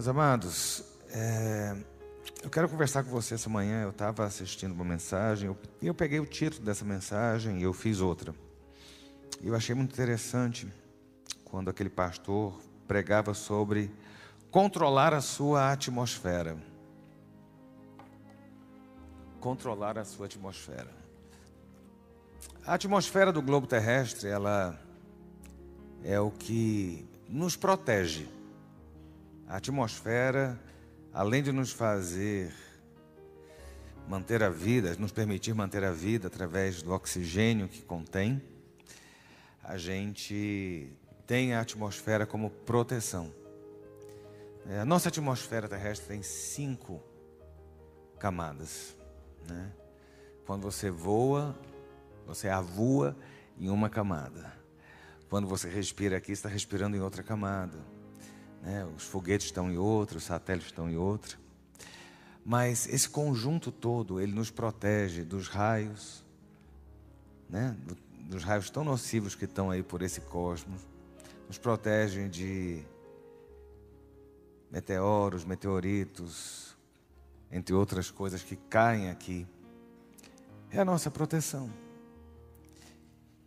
Meus amados, é, eu quero conversar com você essa manhã. Eu estava assistindo uma mensagem e eu, eu, peguei o título dessa mensagem e eu fiz outra. Eu achei muito interessante quando aquele pastor pregava sobre controlar a sua atmosfera. Controlar a sua atmosfera. A atmosfera do globo terrestre, ela é o que nos protege. A atmosfera, além de nos fazer manter a vida, nos permitir manter a vida através do oxigênio que contém, a gente tem a atmosfera como proteção. É, a nossa atmosfera terrestre tem cinco camadas. Né? Quando você voa, você avua em uma camada. Quando você respira aqui, está respirando em outra camada. Né? Os foguetes estão em outra, os satélites estão em outra. Mas esse conjunto todo, ele nos protege dos raios, né? dos raios tão nocivos que estão aí por esse cosmos, nos protege de meteoros, meteoritos, entre outras coisas que caem aqui. É a nossa proteção.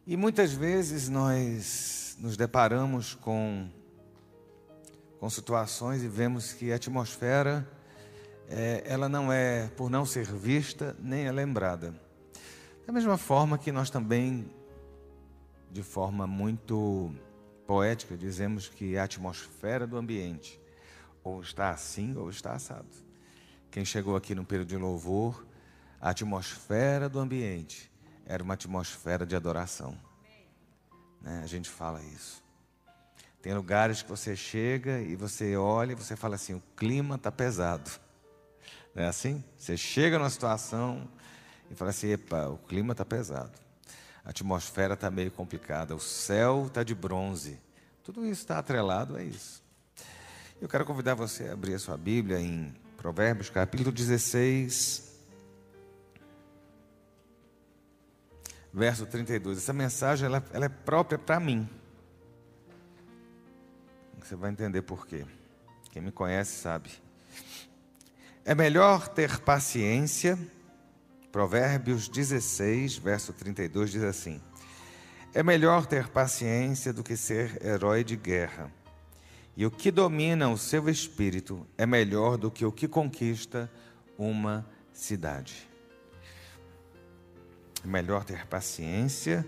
E muitas vezes nós nos deparamos com, com situações e vemos que a atmosfera, é, ela não é, por não ser vista, nem é lembrada. Da mesma forma que nós também, de forma muito poética, dizemos que a atmosfera do ambiente ou está assim ou está assado. Quem chegou aqui no período de louvor, a atmosfera do ambiente era uma atmosfera de adoração. Né? A gente fala isso. Tem lugares que você chega e você olha e você fala assim: o clima está pesado. Não é assim? Você chega numa situação e fala assim: epa, o clima está pesado. A atmosfera está meio complicada. O céu está de bronze. Tudo isso está atrelado a isso. Eu quero convidar você a abrir a sua Bíblia em Provérbios, capítulo 16, verso 32. Essa mensagem ela, ela é própria para mim. Você vai entender por quê. Quem me conhece sabe. É melhor ter paciência. Provérbios 16, verso 32 diz assim: É melhor ter paciência do que ser herói de guerra. E o que domina o seu espírito é melhor do que o que conquista uma cidade. É melhor ter paciência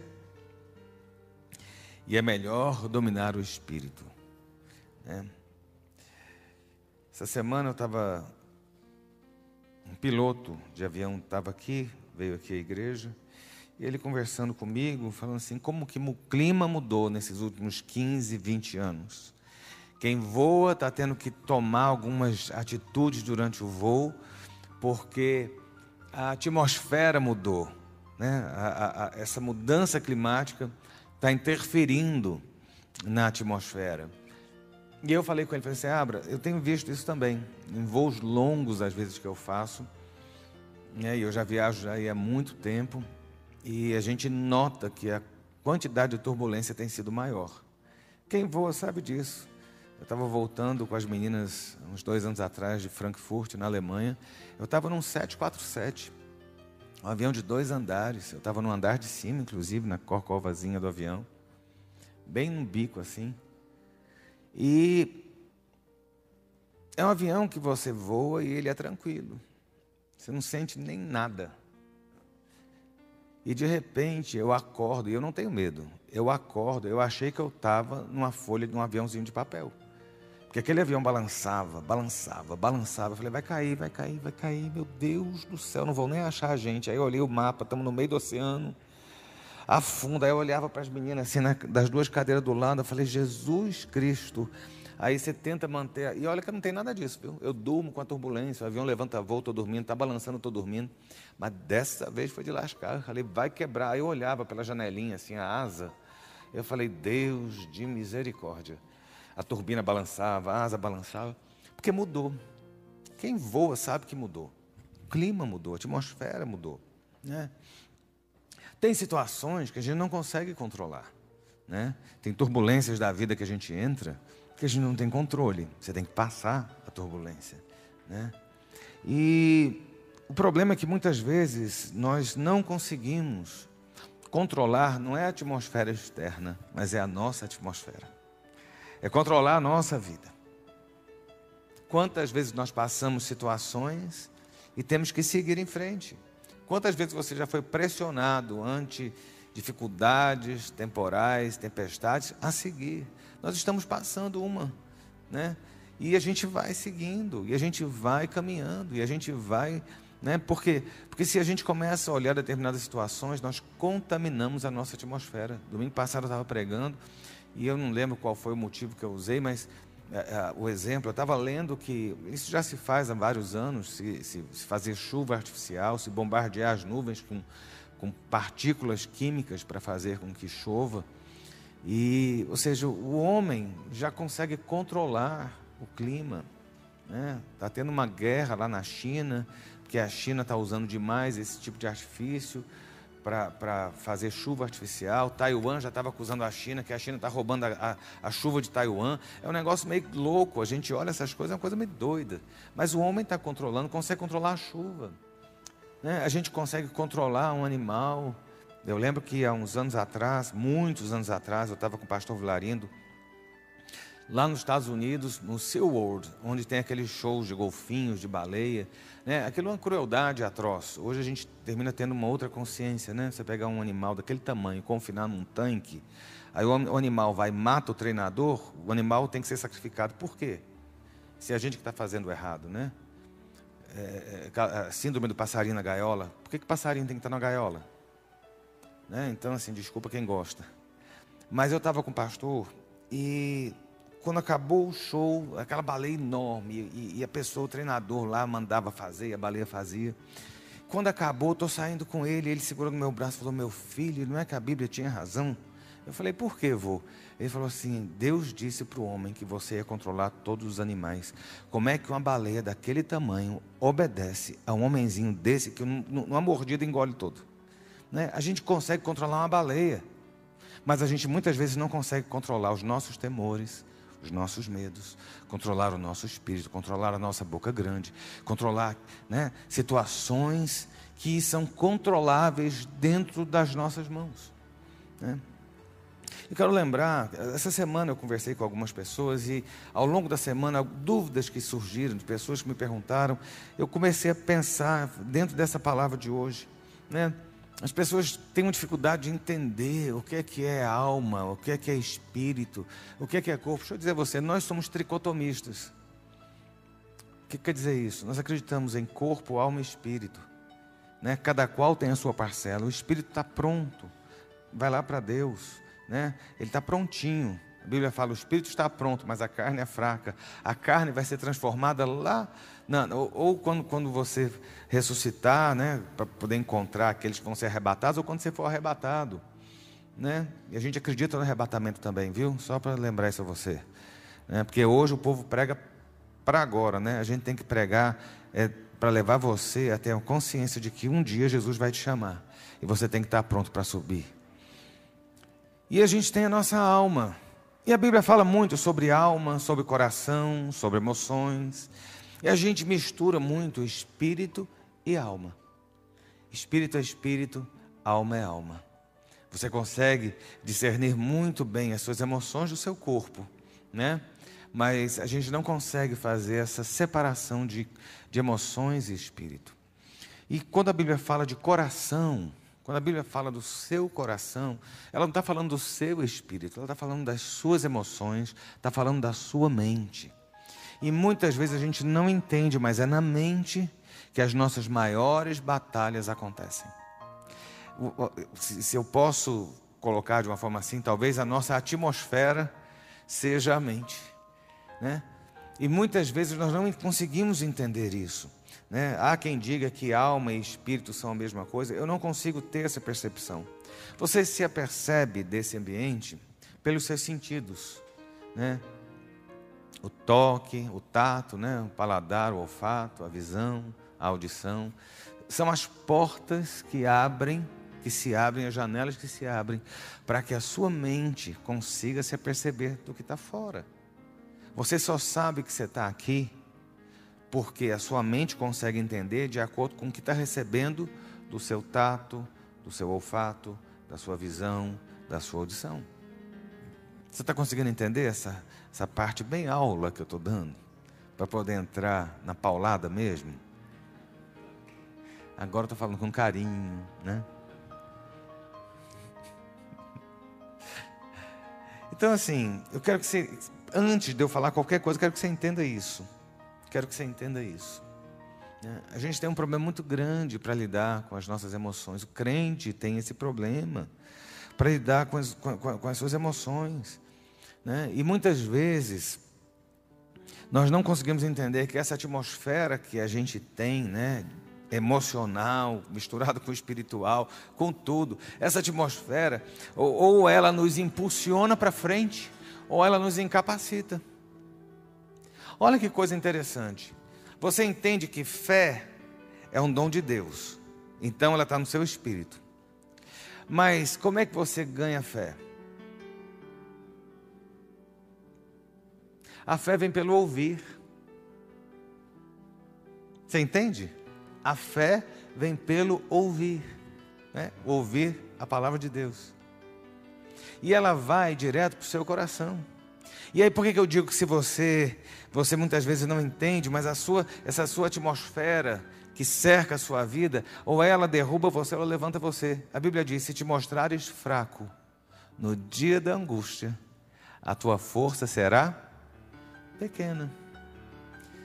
e é melhor dominar o espírito. Né? Essa semana eu estava. Um piloto de avião estava aqui, veio aqui à igreja, e ele conversando comigo, falando assim: como que o clima mudou nesses últimos 15, 20 anos. Quem voa está tendo que tomar algumas atitudes durante o voo, porque a atmosfera mudou. Né? A, a, essa mudança climática está interferindo na atmosfera. E eu falei com ele, falei assim, Abra, eu tenho visto isso também, em voos longos, às vezes, que eu faço, né? e eu já viajo já há muito tempo, e a gente nota que a quantidade de turbulência tem sido maior. Quem voa sabe disso. Eu estava voltando com as meninas uns dois anos atrás de Frankfurt, na Alemanha. Eu estava num 747. Um avião de dois andares. Eu estava no andar de cima, inclusive, na corcovazinha do avião. Bem no bico assim. E é um avião que você voa e ele é tranquilo. Você não sente nem nada. E de repente eu acordo, e eu não tenho medo. Eu acordo, eu achei que eu estava numa folha de um aviãozinho de papel. Porque aquele avião balançava, balançava, balançava. Eu falei, vai cair, vai cair, vai cair. Meu Deus do céu, não vão nem achar a gente. Aí eu olhei o mapa, estamos no meio do oceano. Afunda. Aí eu olhava para as meninas assim, na, das duas cadeiras do lado. Eu falei, Jesus Cristo. Aí você tenta manter. E olha que não tem nada disso, viu? Eu durmo com a turbulência, o avião levanta voo, estou dormindo, está balançando, estou dormindo. Mas dessa vez foi de lascar. Eu falei, vai quebrar. Aí eu olhava pela janelinha, assim, a asa. Eu falei, Deus de misericórdia a turbina balançava, a asa balançava, porque mudou. Quem voa sabe que mudou. O clima mudou, a atmosfera mudou. Né? Tem situações que a gente não consegue controlar. Né? Tem turbulências da vida que a gente entra que a gente não tem controle. Você tem que passar turbulência. Né? E o problema é que muitas vezes nós não conseguimos controlar, não é a atmosfera externa, mas é a nossa atmosfera. É controlar a nossa vida. Quantas vezes nós passamos situações e temos que seguir em frente? Quantas vezes você já foi pressionado ante dificuldades temporais, tempestades, a seguir? Nós estamos passando uma, né? E a gente vai seguindo, e a gente vai caminhando, e a gente vai. Né? Porque, porque se a gente começa a olhar determinadas situações, nós contaminamos a nossa atmosfera. Domingo passado eu estava pregando, e eu não lembro qual foi o motivo que eu usei, mas o exemplo, eu estava lendo que isso já se faz há vários anos, se, se, se, fazer chuva artificial, se bombardear as nuvens com, com partículas químicas para fazer com que chova. E, ou seja, o homem já consegue controlar o clima. Está né? Tá tendo uma guerra lá na China, porque a China está usando demais esse tipo de artifício para fazer chuva artificial. Taiwan já estava acusando a China, que a China está roubando a, a, a, chuva de Taiwan. É um negócio meio louco. A gente olha essas coisas, é uma coisa meio doida. Mas o homem está controlando, consegue controlar a chuva. Né? A gente consegue controlar um animal. Eu lembro que há uns anos atrás, muitos anos atrás, eu estava com o pastor Vilarindo lá nos Estados Unidos, no SeaWorld, onde tem aqueles shows de golfinhos, de baleia. Né? Aquilo é uma crueldade atroz. Hoje a gente termina tendo uma outra consciência. Né? Você pegar um animal daquele tamanho, confinar num tanque, aí o animal vai e mata o treinador, o animal tem que ser sacrificado. Por quê? Se é a gente que está fazendo errado, né? É, é, síndrome do passarinho na gaiola. Por que, que passarinho tem que estar na gaiola? Né? Então, assim, desculpa quem gosta. Mas eu estava com o pastor e quando acabou o show, aquela baleia enorme, e, e, a pessoa, o treinador lá, mandava fazer, e a baleia fazia. Quando acabou, estou saindo com ele, ele segurou no meu braço e falou: Meu filho, não é que a Bíblia tinha razão? Eu falei: Por que, vô? Ele falou assim: Deus disse para o homem que você ia controlar todos os animais. Como é que uma baleia daquele tamanho obedece a um homenzinho desse que numa mordida engole todo? Né? A gente consegue controlar uma baleia, mas a gente muitas vezes não consegue controlar os nossos temores, os nossos medos, controlar o nosso espírito, controlar a nossa boca grande, controlar né, situações que são controláveis dentro das nossas mãos. Né? Eu quero lembrar, essa semana eu conversei com algumas pessoas e ao longo da semana, dúvidas que surgiram, de pessoas que me perguntaram, eu comecei a pensar dentro dessa palavra de hoje. Né? As pessoas têm uma dificuldade de entender o que é que é alma, o que é que é espírito, o que é que é corpo. Deixa eu dizer a você, nós somos tricotomistas. O que quer dizer isso? Nós acreditamos em corpo, alma e espírito. Né? Cada qual tem a sua parcela. O espírito está pronto, vai lá para Deus. Né? Ele está prontinho. A Bíblia fala: o espírito está pronto, mas a carne é fraca. A carne vai ser transformada lá não, ou, ou quando, quando você ressuscitar, né, para poder encontrar aqueles que vão ser arrebatados, ou quando você for arrebatado. Né? E a gente acredita no arrebatamento também, viu? Só para lembrar isso a você. Né? Porque hoje o povo prega para agora, né? A gente tem que pregar é, para levar você a ter a consciência de que um dia Jesus vai te chamar. E você tem que estar pronto para subir. E a gente tem a nossa alma. E a Bíblia fala muito sobre alma, sobre coração, sobre emoções. E a gente mistura muito espírito e alma. Espírito é espírito, alma é alma. Você consegue discernir muito bem as suas emoções do seu corpo, né? Mas a gente não consegue fazer essa separação de, de emoções e espírito. E quando a Bíblia fala de coração, quando a Bíblia fala do seu coração, ela não está falando do seu espírito, ela está falando das suas emoções, está falando da sua mente. E muitas vezes a gente não entende, mas é na mente que as nossas maiores batalhas acontecem. Se eu posso colocar de uma forma assim, talvez a nossa atmosfera seja a mente. Né? E muitas vezes nós não conseguimos entender isso. Né? Há quem diga que alma e espírito são a mesma coisa, eu não consigo ter essa percepção. Você se apercebe desse ambiente pelos seus sentidos. Né? O toque, o tato, né? o paladar, o olfato, a visão, a audição. São as portas que abrem, que se abrem, as janelas que se abrem, para que a sua mente consiga se aperceber do que está fora. Você só sabe que você está aqui porque a sua mente consegue entender de acordo com o que está recebendo do seu tato, do seu olfato, da sua visão, da sua audição. Você está conseguindo entender essa, essa parte bem aula que eu estou dando? Para poder entrar na paulada mesmo? Agora estou falando com carinho, né? Então, assim, eu quero que você, antes de eu falar qualquer coisa, eu quero que você entenda isso. Quero que você entenda isso. Né? A gente tem um problema muito grande para lidar com as nossas emoções. O crente tem esse problema para lidar com as, com, com as, suas emoções. Né? E muitas vezes nós não conseguimos entender que essa atmosfera que a gente tem, né, emocional, misturado com espiritual, com tudo, essa atmosfera, ou, ou ela nos impulsiona para frente, ou ela nos incapacita. Olha que coisa interessante. Você entende que fé é um dom de Deus, então ela está no seu espírito. Mas como é que você ganha fé? A fé vem pelo ouvir. Você entende? A fé vem pelo ouvir, né? ouvir a palavra de Deus. E ela vai direto para o seu coração. E aí por que, que eu digo que se você, você muitas vezes não entende, mas a sua, essa sua atmosfera que cerca a sua vida, ou ela derruba você, ou ela levanta você. A Bíblia diz: se te mostrares fraco no dia da angústia, a tua força será pequena.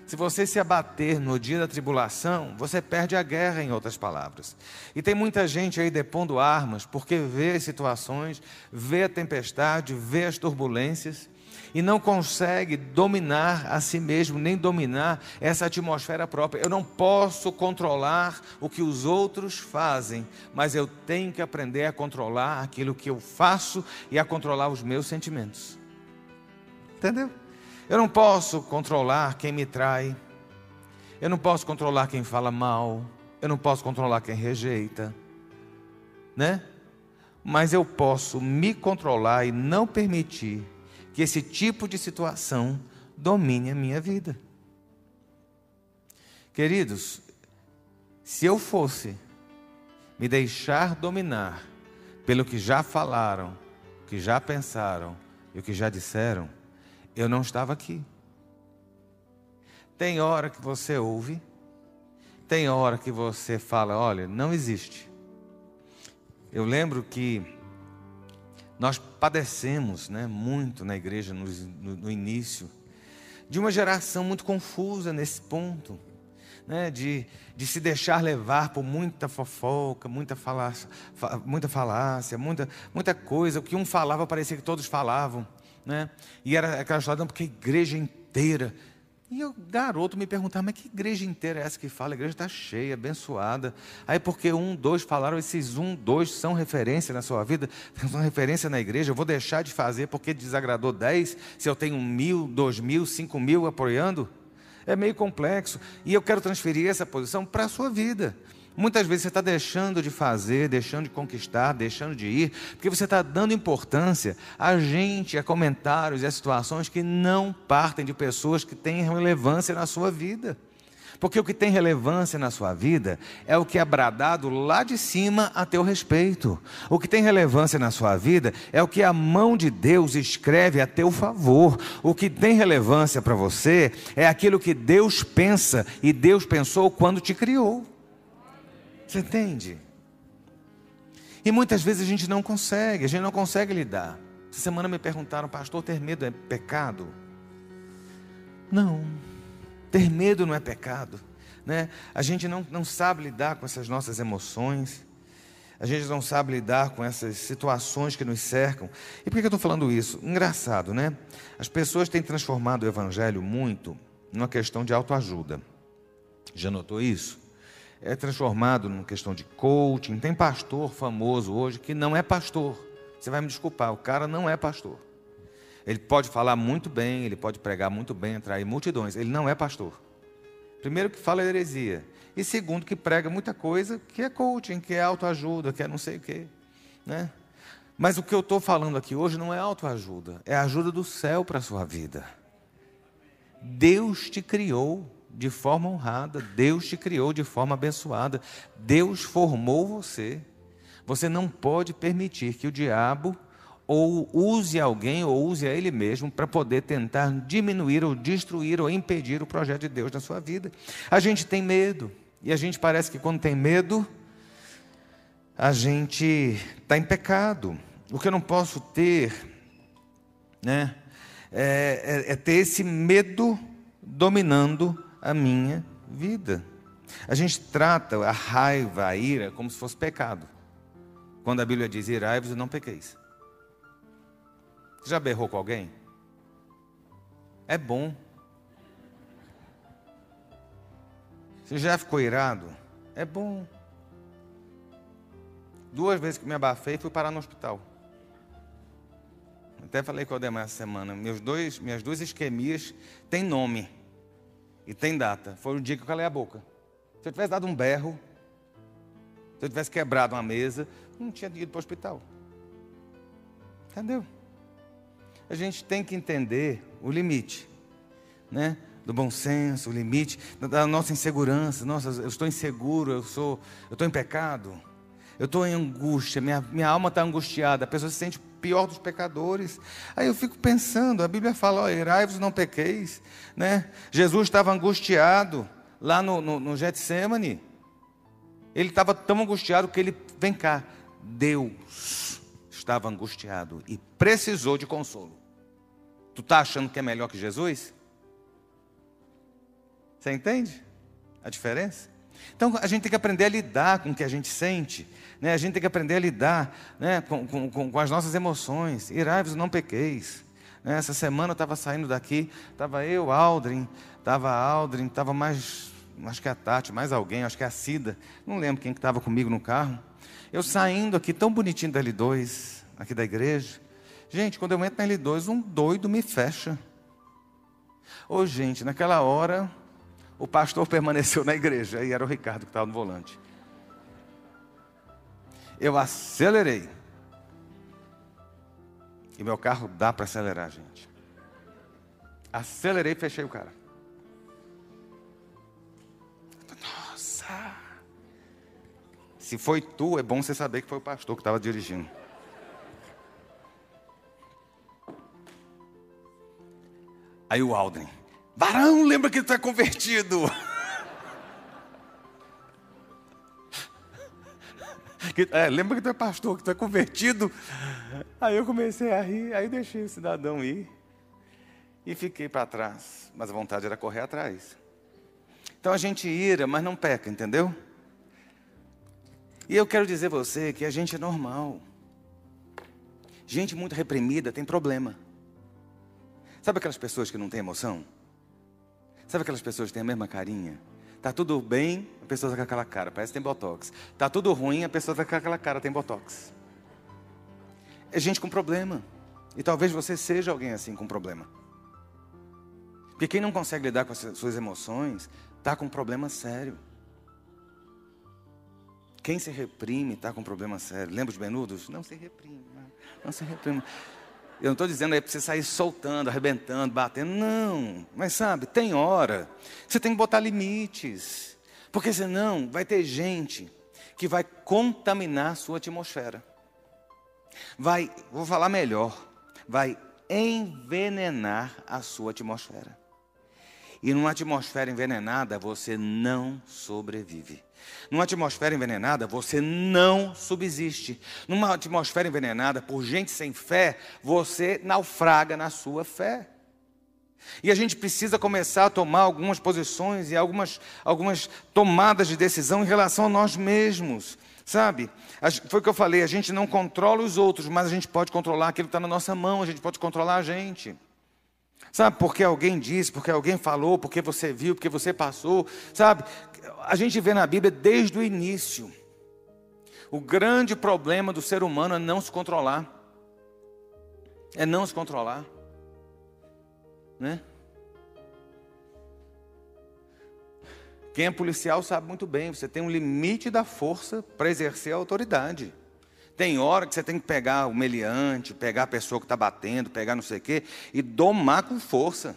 Se você se abater no dia da tribulação, você perde a guerra, em outras palavras. E tem muita gente aí depondo armas, porque vê as situações, vê a tempestade, vê as turbulências, e não consegue dominar a si mesmo, nem dominar essa atmosfera própria. Eu não posso controlar o que os outros fazem, mas eu tenho que aprender a controlar aquilo que eu faço e a controlar os meus sentimentos. Entendeu? Eu não posso controlar quem me trai. Eu não posso controlar quem fala mal. Eu não posso controlar quem rejeita. Né? Mas eu posso me controlar e não permitir que esse tipo de situação domine a minha vida. Queridos, se eu fosse me deixar dominar pelo que já falaram, que já pensaram e o que já disseram, eu não estava aqui. Tem hora que você ouve, tem hora que você fala, olha, não existe. Eu lembro que nós padecemos né, muito na igreja no, no, no início, de uma geração muito confusa nesse ponto. Né, de, de se deixar levar por muita fofoca, muita falácia, muita, falácia muita, muita coisa. O que um falava parecia que todos falavam. Né? E era aquela história, porque a igreja inteira e o garoto me perguntava, mas que igreja inteira é essa que fala? A igreja está cheia, abençoada. Aí porque um, dois falaram, esses um, dois são referência na sua vida, são referência na igreja, eu vou deixar de fazer porque desagradou dez, se eu tenho mil, dois mil, cinco mil apoiando? É meio complexo. E eu quero transferir essa posição para a sua vida. Muitas vezes você está deixando de fazer, deixando de conquistar, deixando de ir, porque você está dando importância a gente, a comentários e a situações que não partem de pessoas que têm relevância na sua vida. Porque o que tem relevância na sua vida é o que é bradado lá de cima a teu respeito. O que tem relevância na sua vida é o que a mão de Deus escreve a teu favor. O que tem relevância para você é aquilo que Deus pensa e Deus pensou quando te criou. Você entende? E muitas vezes a gente não consegue, a gente não consegue lidar. Essa semana me perguntaram, pastor, ter medo é pecado? Não, ter medo não é pecado. Né? A gente não, não sabe lidar com essas nossas emoções, a gente não sabe lidar com essas situações que nos cercam. E por que eu estou falando isso? Engraçado, né? As pessoas têm transformado o evangelho muito numa questão de autoajuda. Já notou isso? É transformado numa questão de coaching. Tem pastor famoso hoje que não é pastor. Você vai me desculpar, o cara não é pastor. Ele pode falar muito bem, ele pode pregar muito bem, atrair multidões. Ele não é pastor. Primeiro que fala heresia. E segundo que prega muita coisa que é coaching, que é autoajuda, que é não sei o quê. Né? Mas o que eu estou falando aqui hoje não é autoajuda, é a ajuda do céu para a sua vida. Deus te criou de forma honrada, Deus te criou de forma abençoada, Deus formou você. Você não pode permitir que o diabo ou use alguém ou use a ele mesmo para poder tentar diminuir ou destruir ou impedir o projeto de Deus na sua vida. A gente tem medo e a gente parece que quando tem medo, a gente está em pecado. O que eu não posso ter, né, é, é, é ter esse medo dominando a minha vida. A gente trata a raiva, a ira, como se fosse pecado. Quando a Bíblia diz: irai-vos e não pequeis. Você já berrou com alguém? É bom. Você já ficou irado? É bom. Duas vezes que me abafei, fui parar no hospital. Até falei com o Ademar essa semana. Meus dois, minhas duas isquemias têm nome e tem data. Foi o dia que eu calei a boca. Se eu tivesse dado um berro, se eu tivesse quebrado uma mesa, não tinha ido para o hospital. Entendeu? a gente tem que entender o limite, né? Do bom senso, o limite da nossa insegurança. Nossa, eu estou inseguro, eu sou, eu estou em pecado, eu estou em angústia, minha, minha alma está angustiada. A pessoa se sente pior dos pecadores. Aí eu fico pensando, a Bíblia fala, ó, irai-vos não pequeis, né? Jesus estava angustiado lá no, no, no Getsemane. Ele estava tão angustiado que ele, vem cá, Deus estava angustiado e precisou de consolo. Tu está achando que é melhor que Jesus? Você entende a diferença? Então a gente tem que aprender a lidar com o que a gente sente, né? a gente tem que aprender a lidar né? com, com, com as nossas emoções. Irai-vos, não pequeis. Né? Essa semana eu estava saindo daqui, estava eu, Aldrin, estava Aldrin, estava mais, acho que a Tati, mais alguém, acho que a Cida, não lembro quem estava comigo no carro. Eu saindo aqui, tão bonitinho da L2, aqui da igreja, Gente, quando eu entro na L2, um doido me fecha. Ô, gente, naquela hora, o pastor permaneceu na igreja, e era o Ricardo que estava no volante. Eu acelerei. E meu carro dá para acelerar, gente. Acelerei e fechei o cara. Nossa! Se foi tu, é bom você saber que foi o pastor que estava dirigindo. Aí o Aldrin, varão, lembra que tu é convertido. é, lembra que tu é pastor, que tu é convertido. Aí eu comecei a rir, aí deixei o cidadão ir e fiquei para trás. Mas a vontade era correr atrás. Então a gente ira, mas não peca, entendeu? E eu quero dizer a você que a gente é normal. Gente muito reprimida tem problema. Sabe aquelas pessoas que não têm emoção? Sabe aquelas pessoas que têm a mesma carinha? Tá tudo bem, a pessoa tá com aquela cara, parece que tem botox. Tá tudo ruim, a pessoa tá com aquela cara, tem botox. É gente com problema. E talvez você seja alguém assim com problema. Porque quem não consegue lidar com as suas emoções, está com um problema sério. Quem se reprime está com um problema sério. Lembra os menudos? Não se reprima. Não se reprima. Eu não estou dizendo aí para você sair soltando, arrebentando, batendo. Não. Mas sabe, tem hora. Você tem que botar limites. Porque senão vai ter gente que vai contaminar a sua atmosfera. Vai, vou falar melhor, vai envenenar a sua atmosfera. E numa atmosfera envenenada você não sobrevive. Numa atmosfera envenenada, você não subsiste. Numa atmosfera envenenada, por gente sem fé, você naufraga na sua fé. E a gente precisa começar a tomar algumas posições e algumas, algumas tomadas de decisão em relação a nós mesmos. Sabe? Foi o que eu falei, a gente não controla os outros, mas a gente pode controlar aquilo que está na nossa mão, a gente pode controlar a gente. Sabe, porque alguém disse, porque alguém falou, porque você viu, porque você passou. Sabe, a gente vê na Bíblia desde o início. O grande problema do ser humano é não se controlar. É não se controlar. Né? Quem é policial sabe muito bem, você tem um limite da força para exercer a autoridade. Tem hora que você tem que pegar o meliante, pegar a pessoa que está batendo, pegar não sei o quê, e domar com força.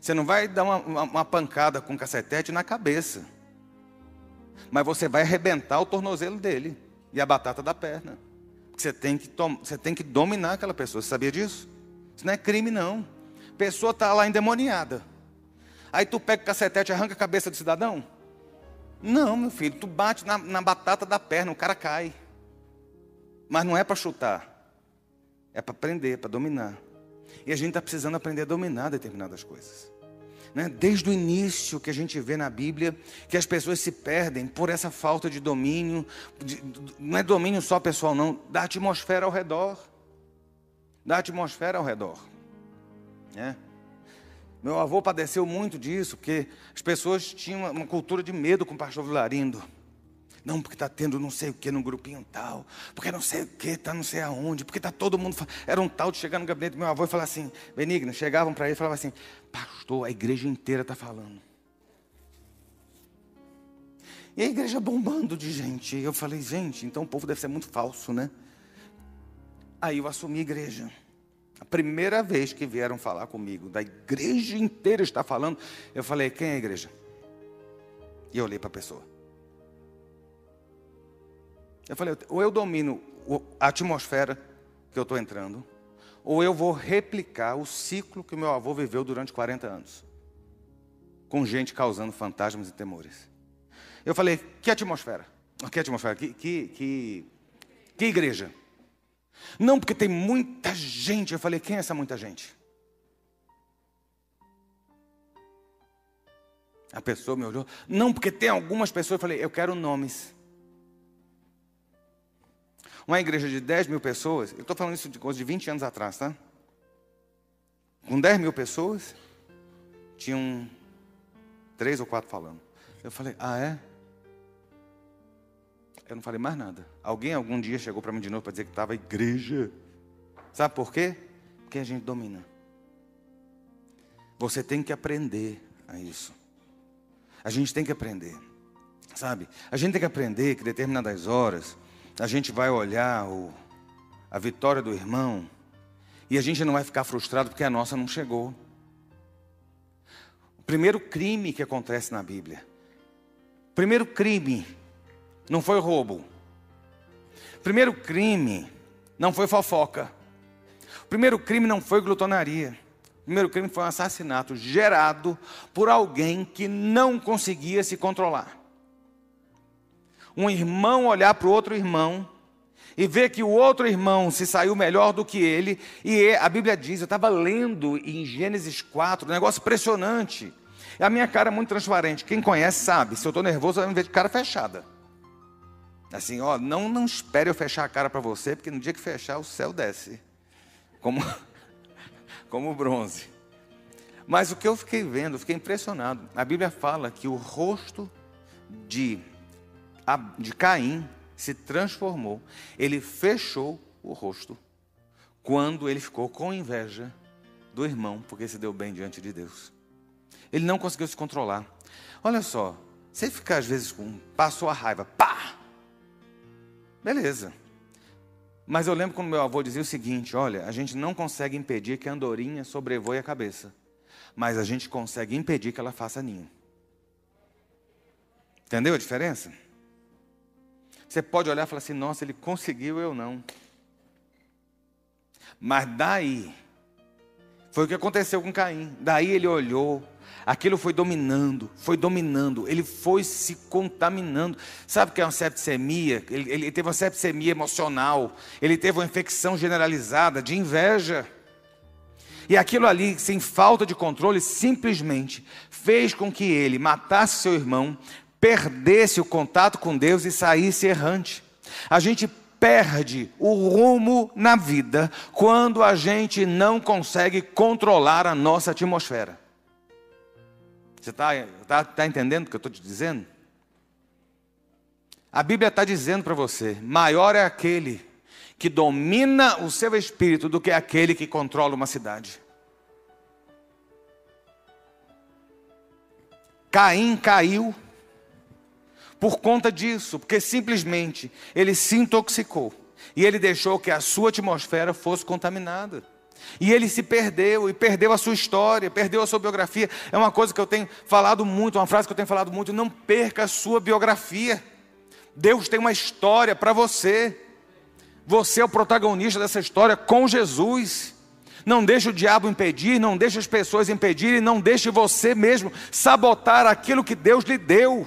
Você não vai dar uma, uma, uma pancada com cacetete na cabeça. Mas você vai arrebentar o tornozelo dele e a batata da perna. Você tem que, você tem que dominar aquela pessoa. Você sabia disso? Isso não é crime, não. A pessoa está lá endemoniada. Aí tu pega o cacetete e arranca a cabeça do cidadão? Não, meu filho, tu bate na, na batata da perna, o cara cai. Mas não é para chutar. É para aprender, para dominar. E a gente está precisando aprender a dominar determinadas coisas. Né? Desde o início que a gente vê na Bíblia que as pessoas se perdem por essa falta de domínio, de, não é domínio só pessoal, não, da atmosfera ao redor. Da atmosfera ao redor. Né? Meu avô padeceu muito disso, porque as pessoas tinham uma cultura de medo com o pastor Vilarindo. Não, porque está tendo não sei o que no grupinho tal, porque não sei o que, está não sei aonde, porque está todo mundo. Era um tal de chegar no gabinete do meu avô e falar assim, Benigna, chegavam para ele e falavam assim, pastor, a igreja inteira está falando. E a igreja bombando de gente. Eu falei, gente, então o povo deve ser muito falso, né? Aí eu assumi a igreja. A primeira vez que vieram falar comigo, da igreja inteira está falando, eu falei, quem é a igreja? E eu olhei para a pessoa. Eu falei, ou eu domino a atmosfera que eu estou entrando, ou eu vou replicar o ciclo que meu avô viveu durante 40 anos, com gente causando fantasmas e temores. Eu falei, que atmosfera? Que atmosfera? Que, que, que, que igreja? Não, porque tem muita gente. Eu falei, quem é essa muita gente? A pessoa me olhou. Não, porque tem algumas pessoas. Eu falei, eu quero nomes. Uma igreja de 10 mil pessoas, eu estou falando isso de coisa de 20 anos atrás, tá? Com 10 mil pessoas, tinham três ou quatro falando. Eu falei, ah é? Eu não falei mais nada. Alguém algum dia chegou para mim de novo para dizer que estava igreja. Sabe por quê? Porque a gente domina. Você tem que aprender a isso. A gente tem que aprender. Sabe? A gente tem que aprender que determinadas horas a gente vai olhar o, a vitória do irmão e a gente não vai ficar frustrado porque a nossa não chegou. O primeiro crime que acontece na Bíblia, o primeiro crime não foi roubo. O primeiro crime não foi fofoca. O primeiro crime não foi glutonaria. O primeiro crime foi um assassinato gerado por alguém que não conseguia se controlar um irmão olhar para o outro irmão e ver que o outro irmão se saiu melhor do que ele, e a Bíblia diz, eu estava lendo em Gênesis 4, um negócio impressionante. A minha cara é muito transparente. Quem conhece sabe, se eu estou nervoso, vai me ver de cara fechada. Assim, ó, não, não espere eu fechar a cara para você, porque no dia que fechar, o céu desce. Como, como bronze. Mas o que eu fiquei vendo, eu fiquei impressionado. A Bíblia fala que o rosto de de Caim se transformou. Ele fechou o rosto quando ele ficou com inveja do irmão, porque se deu bem diante de Deus. Ele não conseguiu se controlar. Olha só, você ficar às vezes com passou a raiva, pá! Beleza. Mas eu lembro quando meu avô dizia o seguinte: olha, a gente não consegue impedir que a andorinha sobrevoe a cabeça, mas a gente consegue impedir que ela faça ninho. Entendeu a diferença? Você pode olhar e falar assim: nossa, ele conseguiu, eu não. Mas daí, foi o que aconteceu com Caim. Daí ele olhou, aquilo foi dominando, foi dominando, ele foi se contaminando. Sabe o que é uma septicemia? Ele, ele teve uma septicemia emocional, ele teve uma infecção generalizada de inveja. E aquilo ali, sem falta de controle, simplesmente fez com que ele matasse seu irmão, perdesse o contato com Deus e saísse errante. A gente perde o rumo na vida quando a gente não consegue controlar a nossa atmosfera. Você está tá, tá entendendo o que eu estou te dizendo? A Bíblia está dizendo para você: maior é aquele que domina o seu espírito do que aquele que controla uma cidade. Caim caiu por conta disso, porque simplesmente ele se intoxicou e ele deixou que a sua atmosfera fosse contaminada. E ele se perdeu, e perdeu a sua história, perdeu a sua biografia. É uma coisa que eu tenho falado muito, uma frase que eu tenho falado muito: não perca a sua biografia. Deus tem uma história para você. Você é o protagonista dessa história com Jesus. Não deixe o diabo impedir, não deixe as pessoas impedirem, não deixe você mesmo sabotar aquilo que Deus lhe deu.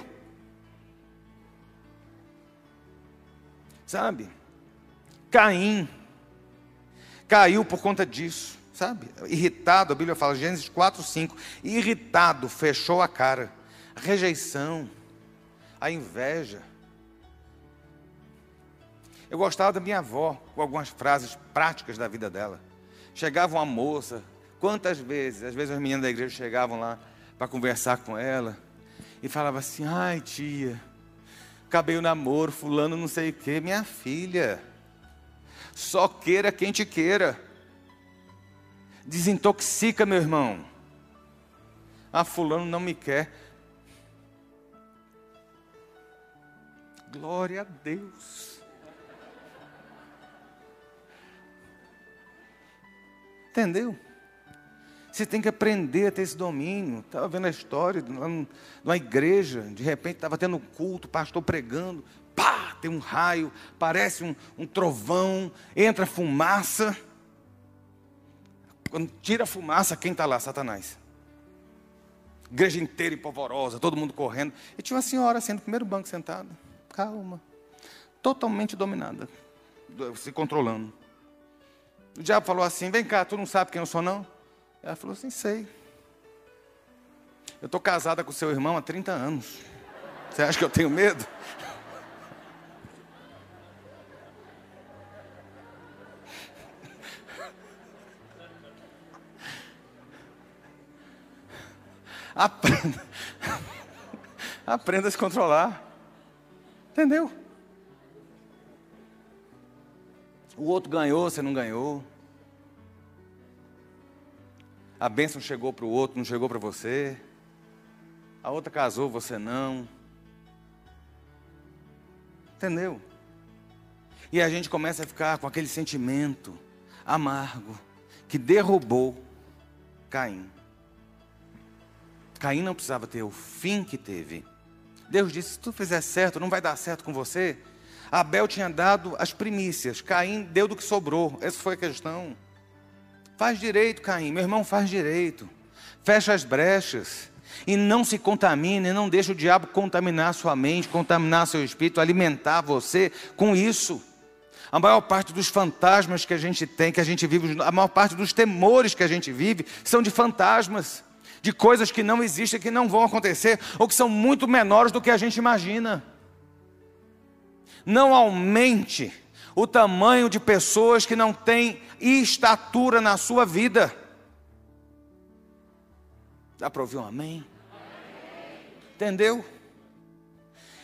Sabe? Caim caiu por conta disso, sabe? Irritado, a Bíblia fala, Gênesis 4, 5. Irritado, fechou a cara. A rejeição, a inveja. Eu gostava da minha avó, com algumas frases práticas da vida dela. Chegava uma moça, quantas vezes, às vezes as meninas da igreja chegavam lá para conversar com ela e falava assim: "Ai, tia, acabei o namoro, fulano não sei o quê, minha filha. Só queira quem te queira. Desintoxica, meu irmão. Ah, fulano não me quer. Glória a Deus. Entendeu? Você tem que aprender a ter esse domínio. Estava vendo a história de uma igreja, de repente estava tendo culto, pastor pregando, pá, tem um raio, parece um, um trovão, entra fumaça. Quando tira a fumaça, quem está lá? Satanás. Igreja inteira e polvorosa, todo mundo correndo. E tinha uma senhora assim no primeiro banco sentada, calma, totalmente dominada, se controlando. O diabo falou assim: Vem cá, tu não sabe quem eu sou, não? Ela falou assim: Sei. Eu estou casada com seu irmão há 30 anos. Você acha que eu tenho medo? Aprenda. Aprenda a se controlar. Entendeu? O outro ganhou, você não ganhou. A bênção chegou para o outro, não chegou para você. A outra casou, você não. Entendeu? E a gente começa a ficar com aquele sentimento amargo que derrubou Caim. Caim não precisava ter o fim que teve. Deus disse: se tu fizer certo, não vai dar certo com você. Abel tinha dado as primícias, Caim deu do que sobrou. Essa foi a questão. Faz direito, Caim, meu irmão, faz direito. Fecha as brechas. E não se contamine, não deixe o diabo contaminar sua mente, contaminar seu espírito, alimentar você com isso. A maior parte dos fantasmas que a gente tem, que a gente vive, a maior parte dos temores que a gente vive, são de fantasmas, de coisas que não existem, que não vão acontecer, ou que são muito menores do que a gente imagina não aumente o tamanho de pessoas que não têm estatura na sua vida. Dá para ouvir um amém? Entendeu?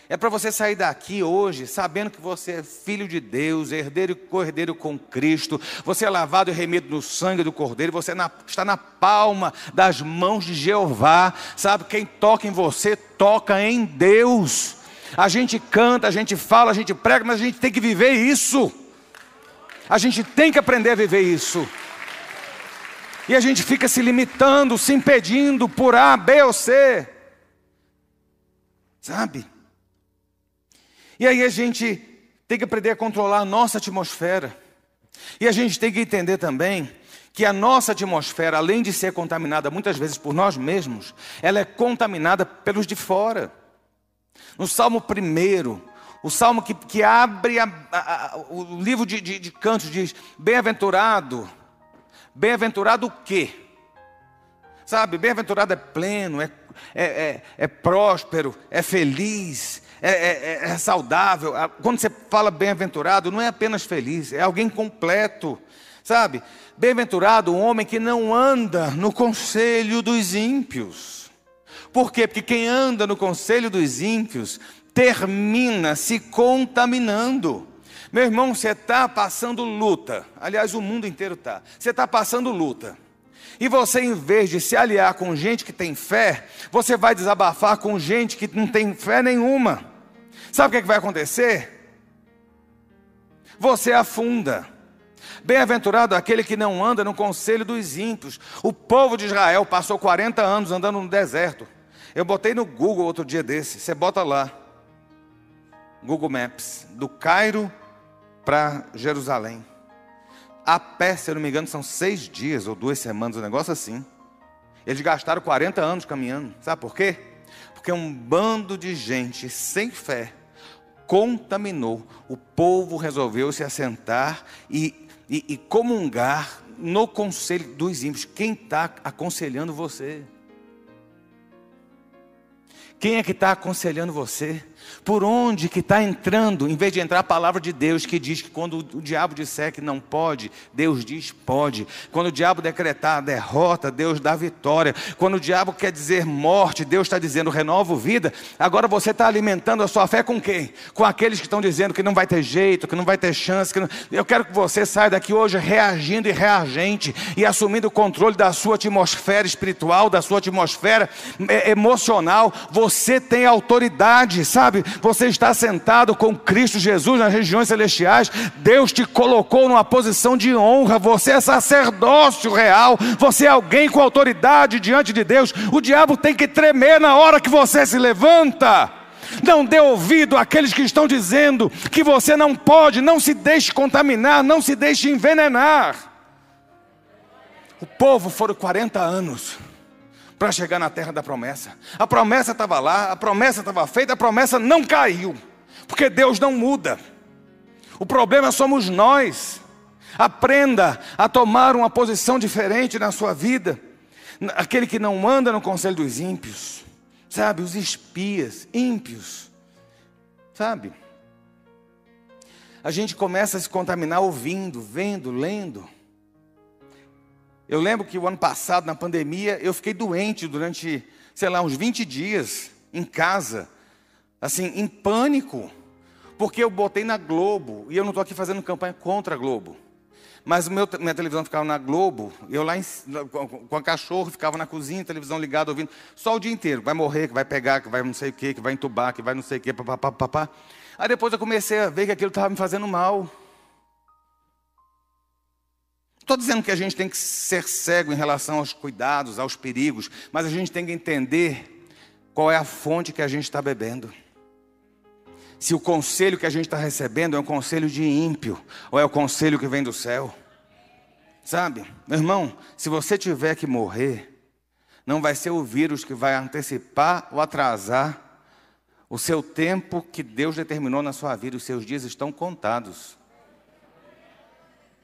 É para você sair daqui hoje sabendo que você é filho de Deus, herdeiro e cordeiro com Cristo, você é lavado e remido no sangue do cordeiro, você está na palma das mãos de Jeová, sabe? Quem toca em você, toca em Deus. A gente canta, a gente fala, a gente prega, mas a gente tem que viver isso. A gente tem que aprender a viver isso. E a gente fica se limitando, se impedindo por A, B ou C. Sabe? E aí a gente tem que aprender a controlar a nossa atmosfera. E a gente tem que entender também que a nossa atmosfera, além de ser contaminada muitas vezes por nós mesmos, ela é contaminada pelos de fora. No Salmo 1, o salmo que, que abre a, a, a, o livro de, de, de cantos diz: Bem-aventurado, bem-aventurado o quê? Sabe, bem-aventurado é pleno, é, é, é, é próspero, é feliz, é, é, é, saudável. Quando você fala bem-aventurado, não é apenas feliz, é alguém completo. Sabe, bem-aventurado o homem que não anda no conselho dos ímpios por quê? Porque quem anda no conselho dos ímpios termina se contaminando. Meu irmão, você está passando luta. Aliás, o mundo inteiro está. Você está passando luta. E você, em vez de se aliar com gente que tem fé, você vai desabafar com gente que não tem fé nenhuma. Sabe o que, é que vai acontecer? Você afunda. Bem-aventurado aquele que não anda no conselho dos ímpios. O povo de Israel passou 40 anos andando no deserto. Eu botei no Google outro dia desse, você bota lá, Google Maps, do Cairo para Jerusalém. A pé, se eu não me engano, são seis dias ou duas semanas, um negócio assim. Eles gastaram 40 anos caminhando. Sabe por quê? Porque um bando de gente sem fé contaminou. O povo resolveu se assentar e, e, e comungar no conselho dos ímpios. Quem está aconselhando você? Quem é que está aconselhando você? Por onde que está entrando, em vez de entrar a palavra de Deus que diz que quando o diabo disser que não pode, Deus diz pode. Quando o diabo decretar a derrota, Deus dá vitória. Quando o diabo quer dizer morte, Deus está dizendo renovo vida. Agora você está alimentando a sua fé com quem? Com aqueles que estão dizendo que não vai ter jeito, que não vai ter chance. Não... Eu quero que você saia daqui hoje reagindo e reagente e assumindo o controle da sua atmosfera espiritual, da sua atmosfera é, emocional. Você tem autoridade, sabe? você está sentado com Cristo Jesus nas regiões celestiais, Deus te colocou numa posição de honra, você é sacerdócio real, você é alguém com autoridade diante de Deus. O diabo tem que tremer na hora que você se levanta. Não dê ouvido àqueles que estão dizendo que você não pode, não se deixe contaminar, não se deixe envenenar. O povo foram 40 anos para chegar na terra da promessa. A promessa estava lá, a promessa estava feita, a promessa não caiu, porque Deus não muda. O problema somos nós. Aprenda a tomar uma posição diferente na sua vida. Aquele que não anda no conselho dos ímpios, sabe? Os espias, ímpios, sabe? A gente começa a se contaminar ouvindo, vendo, lendo. Eu lembro que o ano passado, na pandemia, eu fiquei doente durante, sei lá, uns 20 dias em casa, assim, em pânico, porque eu botei na Globo, e eu não estou aqui fazendo campanha contra a Globo. Mas meu, minha televisão ficava na Globo, eu lá em, com a cachorro, ficava na cozinha, televisão ligada, ouvindo, só o dia inteiro, vai morrer, que vai pegar, que vai não sei o que, que vai entubar, que vai não sei o que, papapá, papá. Aí depois eu comecei a ver que aquilo estava me fazendo mal. Estou dizendo que a gente tem que ser cego em relação aos cuidados, aos perigos, mas a gente tem que entender qual é a fonte que a gente está bebendo. Se o conselho que a gente está recebendo é um conselho de ímpio, ou é o conselho que vem do céu. Sabe, meu irmão, se você tiver que morrer, não vai ser o vírus que vai antecipar ou atrasar o seu tempo que Deus determinou na sua vida, os seus dias estão contados.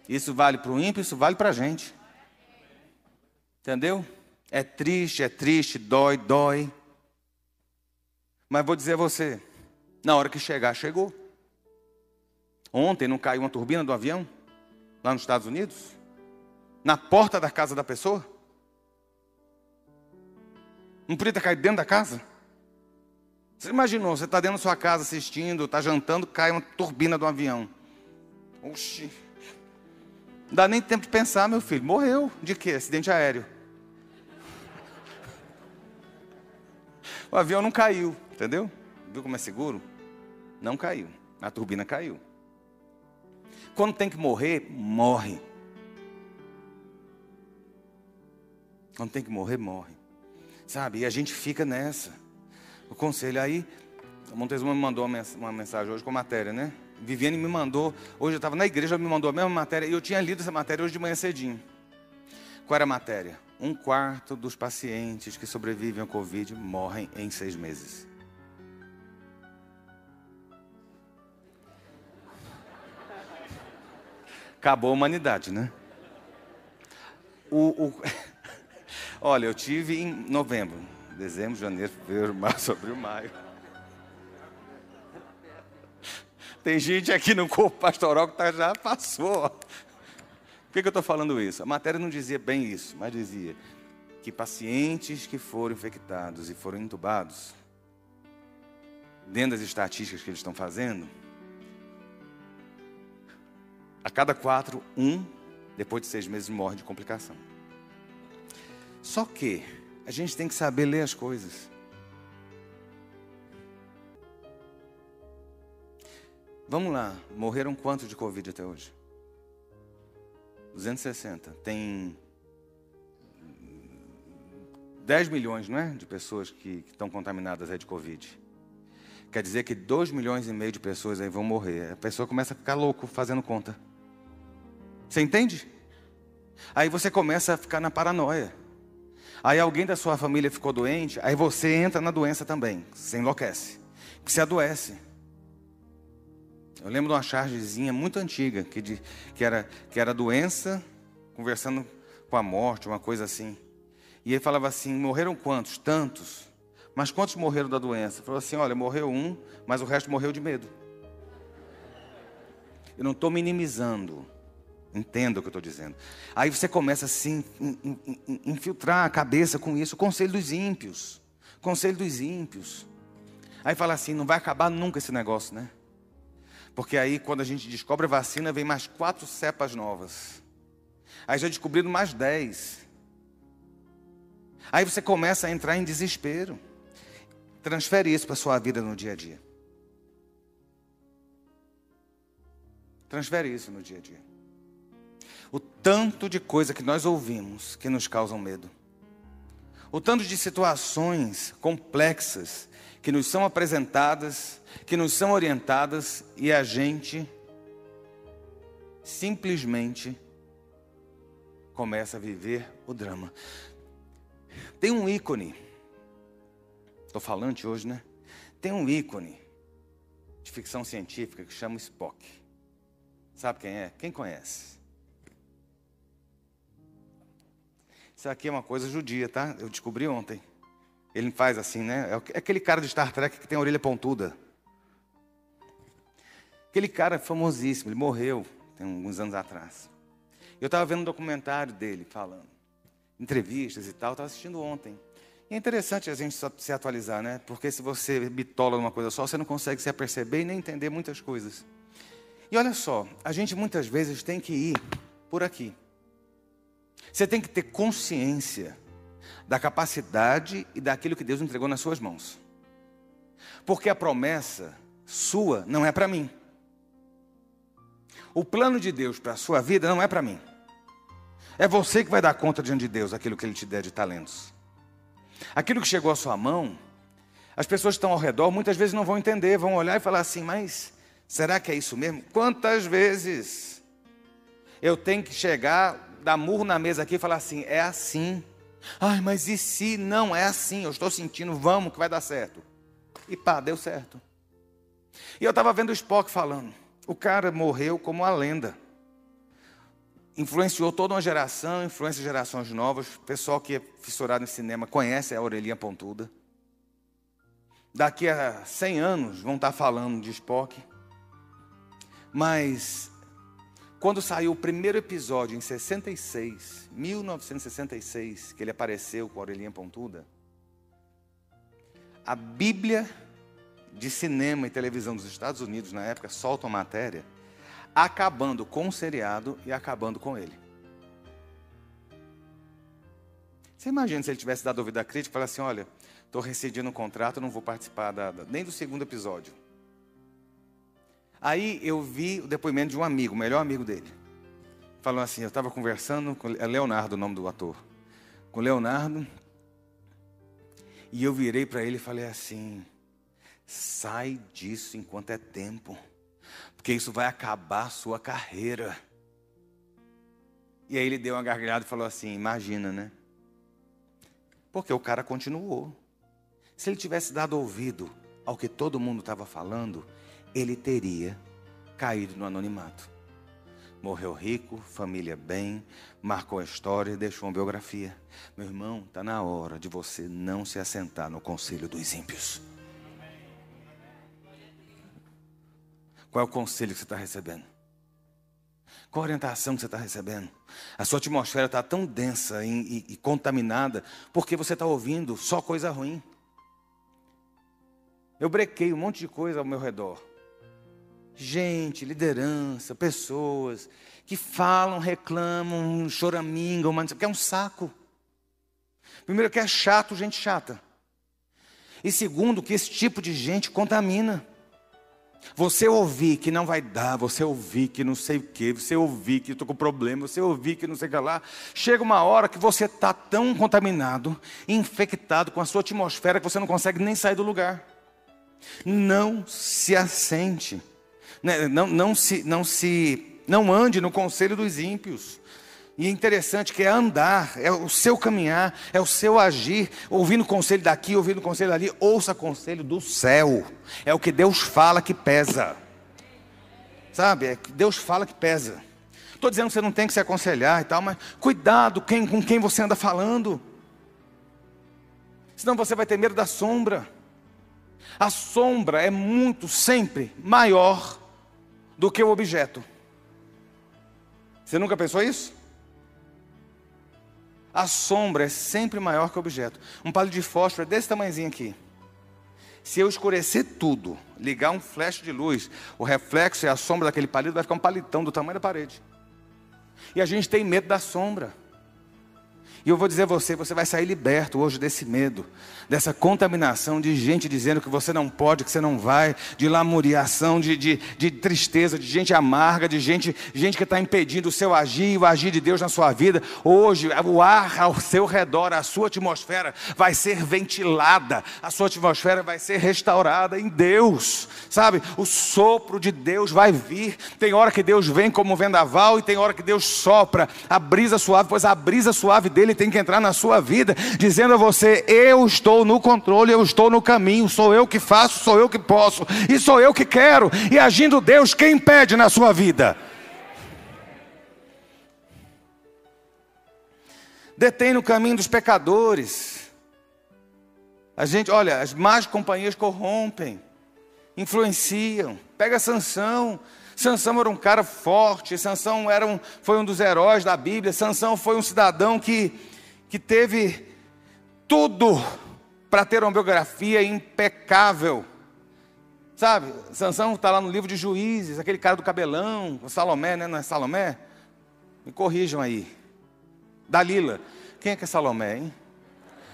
Isso vale para o ímpio, isso vale para a gente. Entendeu? É triste, é triste, dói, dói. Mas vou dizer a você, na hora que chegar, chegou. Ontem não caiu uma turbina do avião? Lá nos Estados Unidos? Na porta da casa da pessoa? Não podia ter caído dentro da casa? Você imaginou, você está dentro da sua casa assistindo, está jantando, cai uma turbina do avião. Oxi. Não dá nem tempo de pensar, meu filho. Morreu. De quê? Acidente aéreo. O avião não caiu, entendeu? Viu como é seguro? Não caiu. A turbina caiu. Quando tem que morrer, morre. Quando tem que morrer, morre. Sabe? E a gente fica nessa. O conselho aí, o Montezuma me mandou uma mensagem hoje com matéria, né? Viviane me mandou, hoje eu estava na igreja, ela me mandou a mesma matéria, e eu tinha lido essa matéria hoje de manhã cedinho. Qual era a matéria? Um quarto dos pacientes que sobrevivem ao Covid morrem em seis meses. Acabou a humanidade, né? O, o... Olha, eu tive em novembro, dezembro, janeiro, fevereiro, março, abril, maio. Tem gente aqui no corpo pastoral que tá, já passou. Por que, que eu estou falando isso? A matéria não dizia bem isso, mas dizia que pacientes que foram infectados e foram entubados, dentro das estatísticas que eles estão fazendo, a cada quatro, um, depois de seis meses, morre de complicação. Só que a gente tem que saber ler as coisas. Vamos lá, morreram quantos de Covid até hoje? 260. Tem 10 milhões, não é? De pessoas que, que estão contaminadas aí de Covid. Quer dizer que 2 milhões e meio de pessoas aí vão morrer. A pessoa começa a ficar louco fazendo conta. Você entende? Aí você começa a ficar na paranoia. Aí alguém da sua família ficou doente, aí você entra na doença também. Você enlouquece. Você adoece. Eu lembro de uma chargezinha muito antiga, que, de, que, era, que era doença, conversando com a morte, uma coisa assim. E ele falava assim: morreram quantos? Tantos. Mas quantos morreram da doença? Falou assim: olha, morreu um, mas o resto morreu de medo. Eu não estou minimizando. Entenda o que eu estou dizendo. Aí você começa assim, infiltrar a cabeça com isso. Conselho dos ímpios. Conselho dos ímpios. Aí fala assim: não vai acabar nunca esse negócio, né? Porque aí, quando a gente descobre a vacina, vem mais quatro cepas novas. Aí já descobriram mais dez. Aí você começa a entrar em desespero. Transfere isso para a sua vida no dia a dia. Transfere isso no dia a dia. O tanto de coisa que nós ouvimos que nos causam medo. O tanto de situações complexas que nos são apresentadas, que nos são orientadas e a gente simplesmente começa a viver o drama. Tem um ícone, estou falante hoje, né? Tem um ícone de ficção científica que chama Spock. Sabe quem é? Quem conhece? Isso aqui é uma coisa judia, tá? Eu descobri ontem. Ele faz assim, né? É, é aquele cara de Star Trek que tem a orelha pontuda. Aquele cara famosíssimo, ele morreu tem alguns anos atrás. Eu estava vendo um documentário dele falando, entrevistas e tal, estava assistindo ontem. E é interessante a gente se atualizar, né? Porque se você bitola numa coisa só, você não consegue se aperceber e nem entender muitas coisas. E olha só, a gente muitas vezes tem que ir por aqui. Você tem que ter consciência da capacidade e daquilo que Deus entregou nas suas mãos. Porque a promessa sua não é para mim. O plano de Deus para a sua vida não é para mim. É você que vai dar conta diante de Deus aquilo que Ele te der de talentos. Aquilo que chegou à sua mão, as pessoas que estão ao redor muitas vezes não vão entender, vão olhar e falar assim: mas será que é isso mesmo? Quantas vezes eu tenho que chegar, dar murro na mesa aqui e falar assim: é assim. Ai, mas e se não é assim? Eu estou sentindo, vamos que vai dar certo. E pá, deu certo. E eu estava vendo o Spock falando. O cara morreu como uma lenda. Influenciou toda uma geração, influencia gerações novas. O pessoal que é fissurado em cinema conhece a orelhinha pontuda. Daqui a 100 anos vão estar falando de Spock. Mas quando saiu o primeiro episódio, em 66, 1966, que ele apareceu com a orelhinha pontuda, a Bíblia de cinema e televisão dos Estados Unidos, na época, solta uma matéria acabando com o seriado e acabando com ele. Você imagina se ele tivesse dado ouvido à crítica e falasse assim: olha, estou rescindindo o contrato, não vou participar da, nem do segundo episódio. Aí eu vi o depoimento de um amigo, o melhor amigo dele. Falou assim: eu estava conversando com é Leonardo, o nome do ator. Com Leonardo. E eu virei para ele e falei assim: sai disso enquanto é tempo, porque isso vai acabar a sua carreira. E aí ele deu uma gargalhada e falou assim: imagina, né? Porque o cara continuou. Se ele tivesse dado ouvido ao que todo mundo estava falando, ele teria caído no anonimato. Morreu rico, família bem, marcou a história e deixou uma biografia. Meu irmão, está na hora de você não se assentar no conselho dos ímpios. Qual é o conselho que você está recebendo? Qual a orientação que você está recebendo? A sua atmosfera está tão densa e, e, e contaminada porque você está ouvindo só coisa ruim. Eu brequei um monte de coisa ao meu redor gente, liderança, pessoas que falam, reclamam, choramingam, que é um saco. Primeiro que é chato, gente chata. E segundo que esse tipo de gente contamina. Você ouvir que não vai dar, você ouvir que não sei o que, você ouvir que estou com problema, você ouvir que não sei o que lá. Chega uma hora que você está tão contaminado, infectado com a sua atmosfera, que você não consegue nem sair do lugar. Não se assente, não, não, se, não se, não ande no conselho dos ímpios. E é interessante que é andar, é o seu caminhar, é o seu agir, ouvindo conselho daqui, ouvindo conselho dali, ouça conselho do céu. É o que Deus fala que pesa. Sabe? É que Deus fala que pesa. Estou dizendo que você não tem que se aconselhar e tal, mas cuidado quem, com quem você anda falando. Senão você vai ter medo da sombra. A sombra é muito, sempre, maior do que o objeto. Você nunca pensou isso? A sombra é sempre maior que o objeto. Um palito de fósforo é desse tamanhozinho aqui. Se eu escurecer tudo, ligar um flash de luz, o reflexo e a sombra daquele palito vai ficar um palitão do tamanho da parede. E a gente tem medo da sombra. E eu vou dizer a você, você vai sair liberto hoje desse medo, dessa contaminação de gente dizendo que você não pode, que você não vai, de lamuriação, de, de, de tristeza, de gente amarga, de gente, gente que está impedindo o seu agir e o agir de Deus na sua vida. Hoje, o ar ao seu redor, a sua atmosfera vai ser ventilada, a sua atmosfera vai ser restaurada em Deus, sabe? O sopro de Deus vai vir. Tem hora que Deus vem como um vendaval e tem hora que Deus sopra a brisa suave, pois a brisa suave dele tem que entrar na sua vida, dizendo a você: Eu estou no controle, eu estou no caminho, sou eu que faço, sou eu que posso, e sou eu que quero. E agindo Deus, quem impede na sua vida? Detém no caminho dos pecadores. A gente, olha, as más companhias corrompem, influenciam. Pega Sansão, Sansão era um cara forte, Sansão era um, foi um dos heróis da Bíblia, Sansão foi um cidadão que, que teve tudo para ter uma biografia impecável. Sabe, Sansão está lá no livro de Juízes, aquele cara do cabelão, o Salomé, né? Não é Salomé? Me corrijam aí. Dalila. Quem é que é Salomé, hein?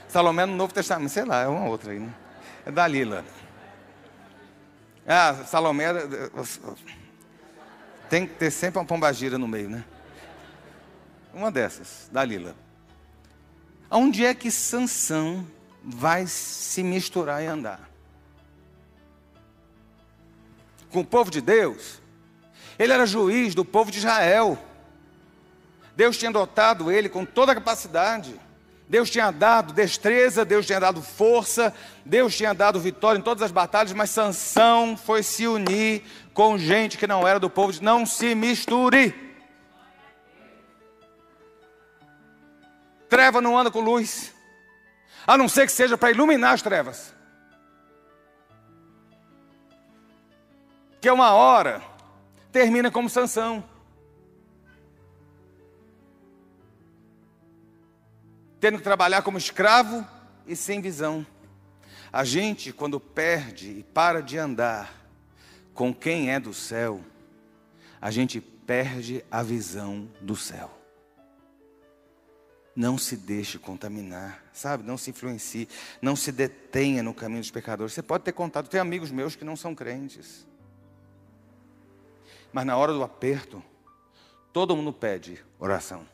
Salomé no Novo Testamento, sei lá, é uma outra aí, né? É Dalila. Ah, Salomé. Tem que ter sempre uma pombagira no meio, né? Uma dessas, Dalila. Onde é que Sansão vai se misturar e andar? Com o povo de Deus? Ele era juiz do povo de Israel. Deus tinha dotado ele com toda a capacidade. Deus tinha dado destreza, Deus tinha dado força, Deus tinha dado vitória em todas as batalhas, mas Sansão foi se unir com gente que não era do povo, não se misture. Treva não anda com luz, a não ser que seja para iluminar as trevas. Que uma hora, termina como Sansão. Tendo que trabalhar como escravo e sem visão. A gente, quando perde e para de andar, com quem é do céu, a gente perde a visão do céu. Não se deixe contaminar, sabe? Não se influencie, não se detenha no caminho dos pecadores. Você pode ter contato, tem amigos meus que não são crentes. Mas na hora do aperto, todo mundo pede oração.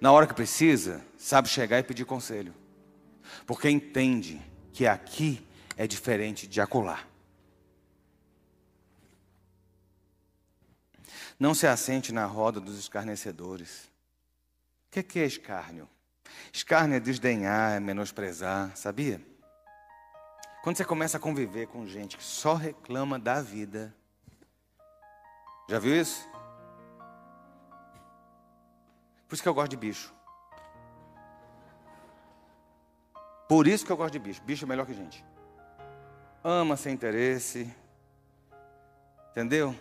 Na hora que precisa, sabe chegar e pedir conselho. Porque entende que aqui é diferente de acolá. Não se assente na roda dos escarnecedores. O que é escárnio? Escárnio é desdenhar, é menosprezar, sabia? Quando você começa a conviver com gente que só reclama da vida. Já viu isso? Por isso que eu gosto de bicho. Por isso que eu gosto de bicho. Bicho é melhor que gente ama sem interesse. Entendeu?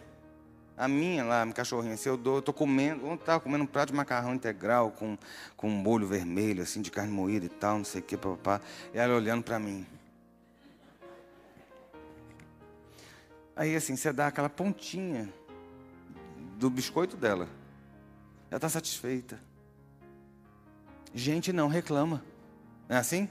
A minha lá, minha cachorrinha, se eu dou, eu tô comendo, eu estava comendo um prato de macarrão integral com, com um molho vermelho, assim, de carne moída e tal, não sei o que, papá. E ela olhando para mim. Aí assim, você dá aquela pontinha do biscoito dela. Ela está satisfeita. Gente não reclama. Não é assim?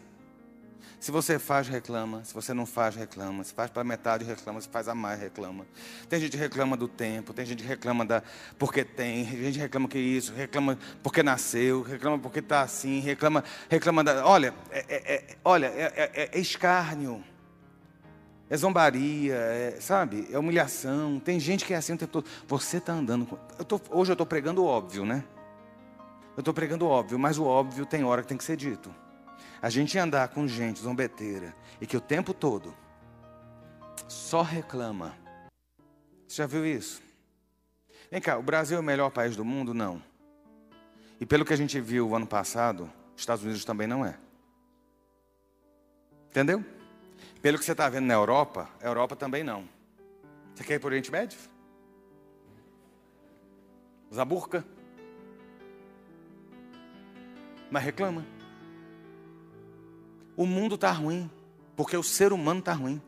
Se você faz, reclama. Se você não faz, reclama. Se faz para metade, reclama. Se faz a mais, reclama. Tem gente que reclama do tempo. Tem gente que reclama da porque tem. Tem gente que reclama que isso. Reclama porque nasceu. Reclama porque está assim. Reclama, reclama da. Olha, é, é, é olha, é, é, é escárnio. É zombaria, é, sabe? É humilhação. Tem gente que é assim o tempo todo. Você está andando. Com... Eu tô, hoje eu estou pregando o óbvio, né? Eu estou pregando o óbvio, mas o óbvio tem hora que tem que ser dito. A gente andar com gente zombeteira e que o tempo todo só reclama. Você já viu isso? Vem cá, o Brasil é o melhor país do mundo? Não. E pelo que a gente viu ano passado, Estados Unidos também não é. Entendeu? Pelo que você está vendo na Europa, a Europa também não. Você quer ir para o Oriente Médio? Usar burca? Mas reclama. O mundo está ruim, porque o ser humano está ruim.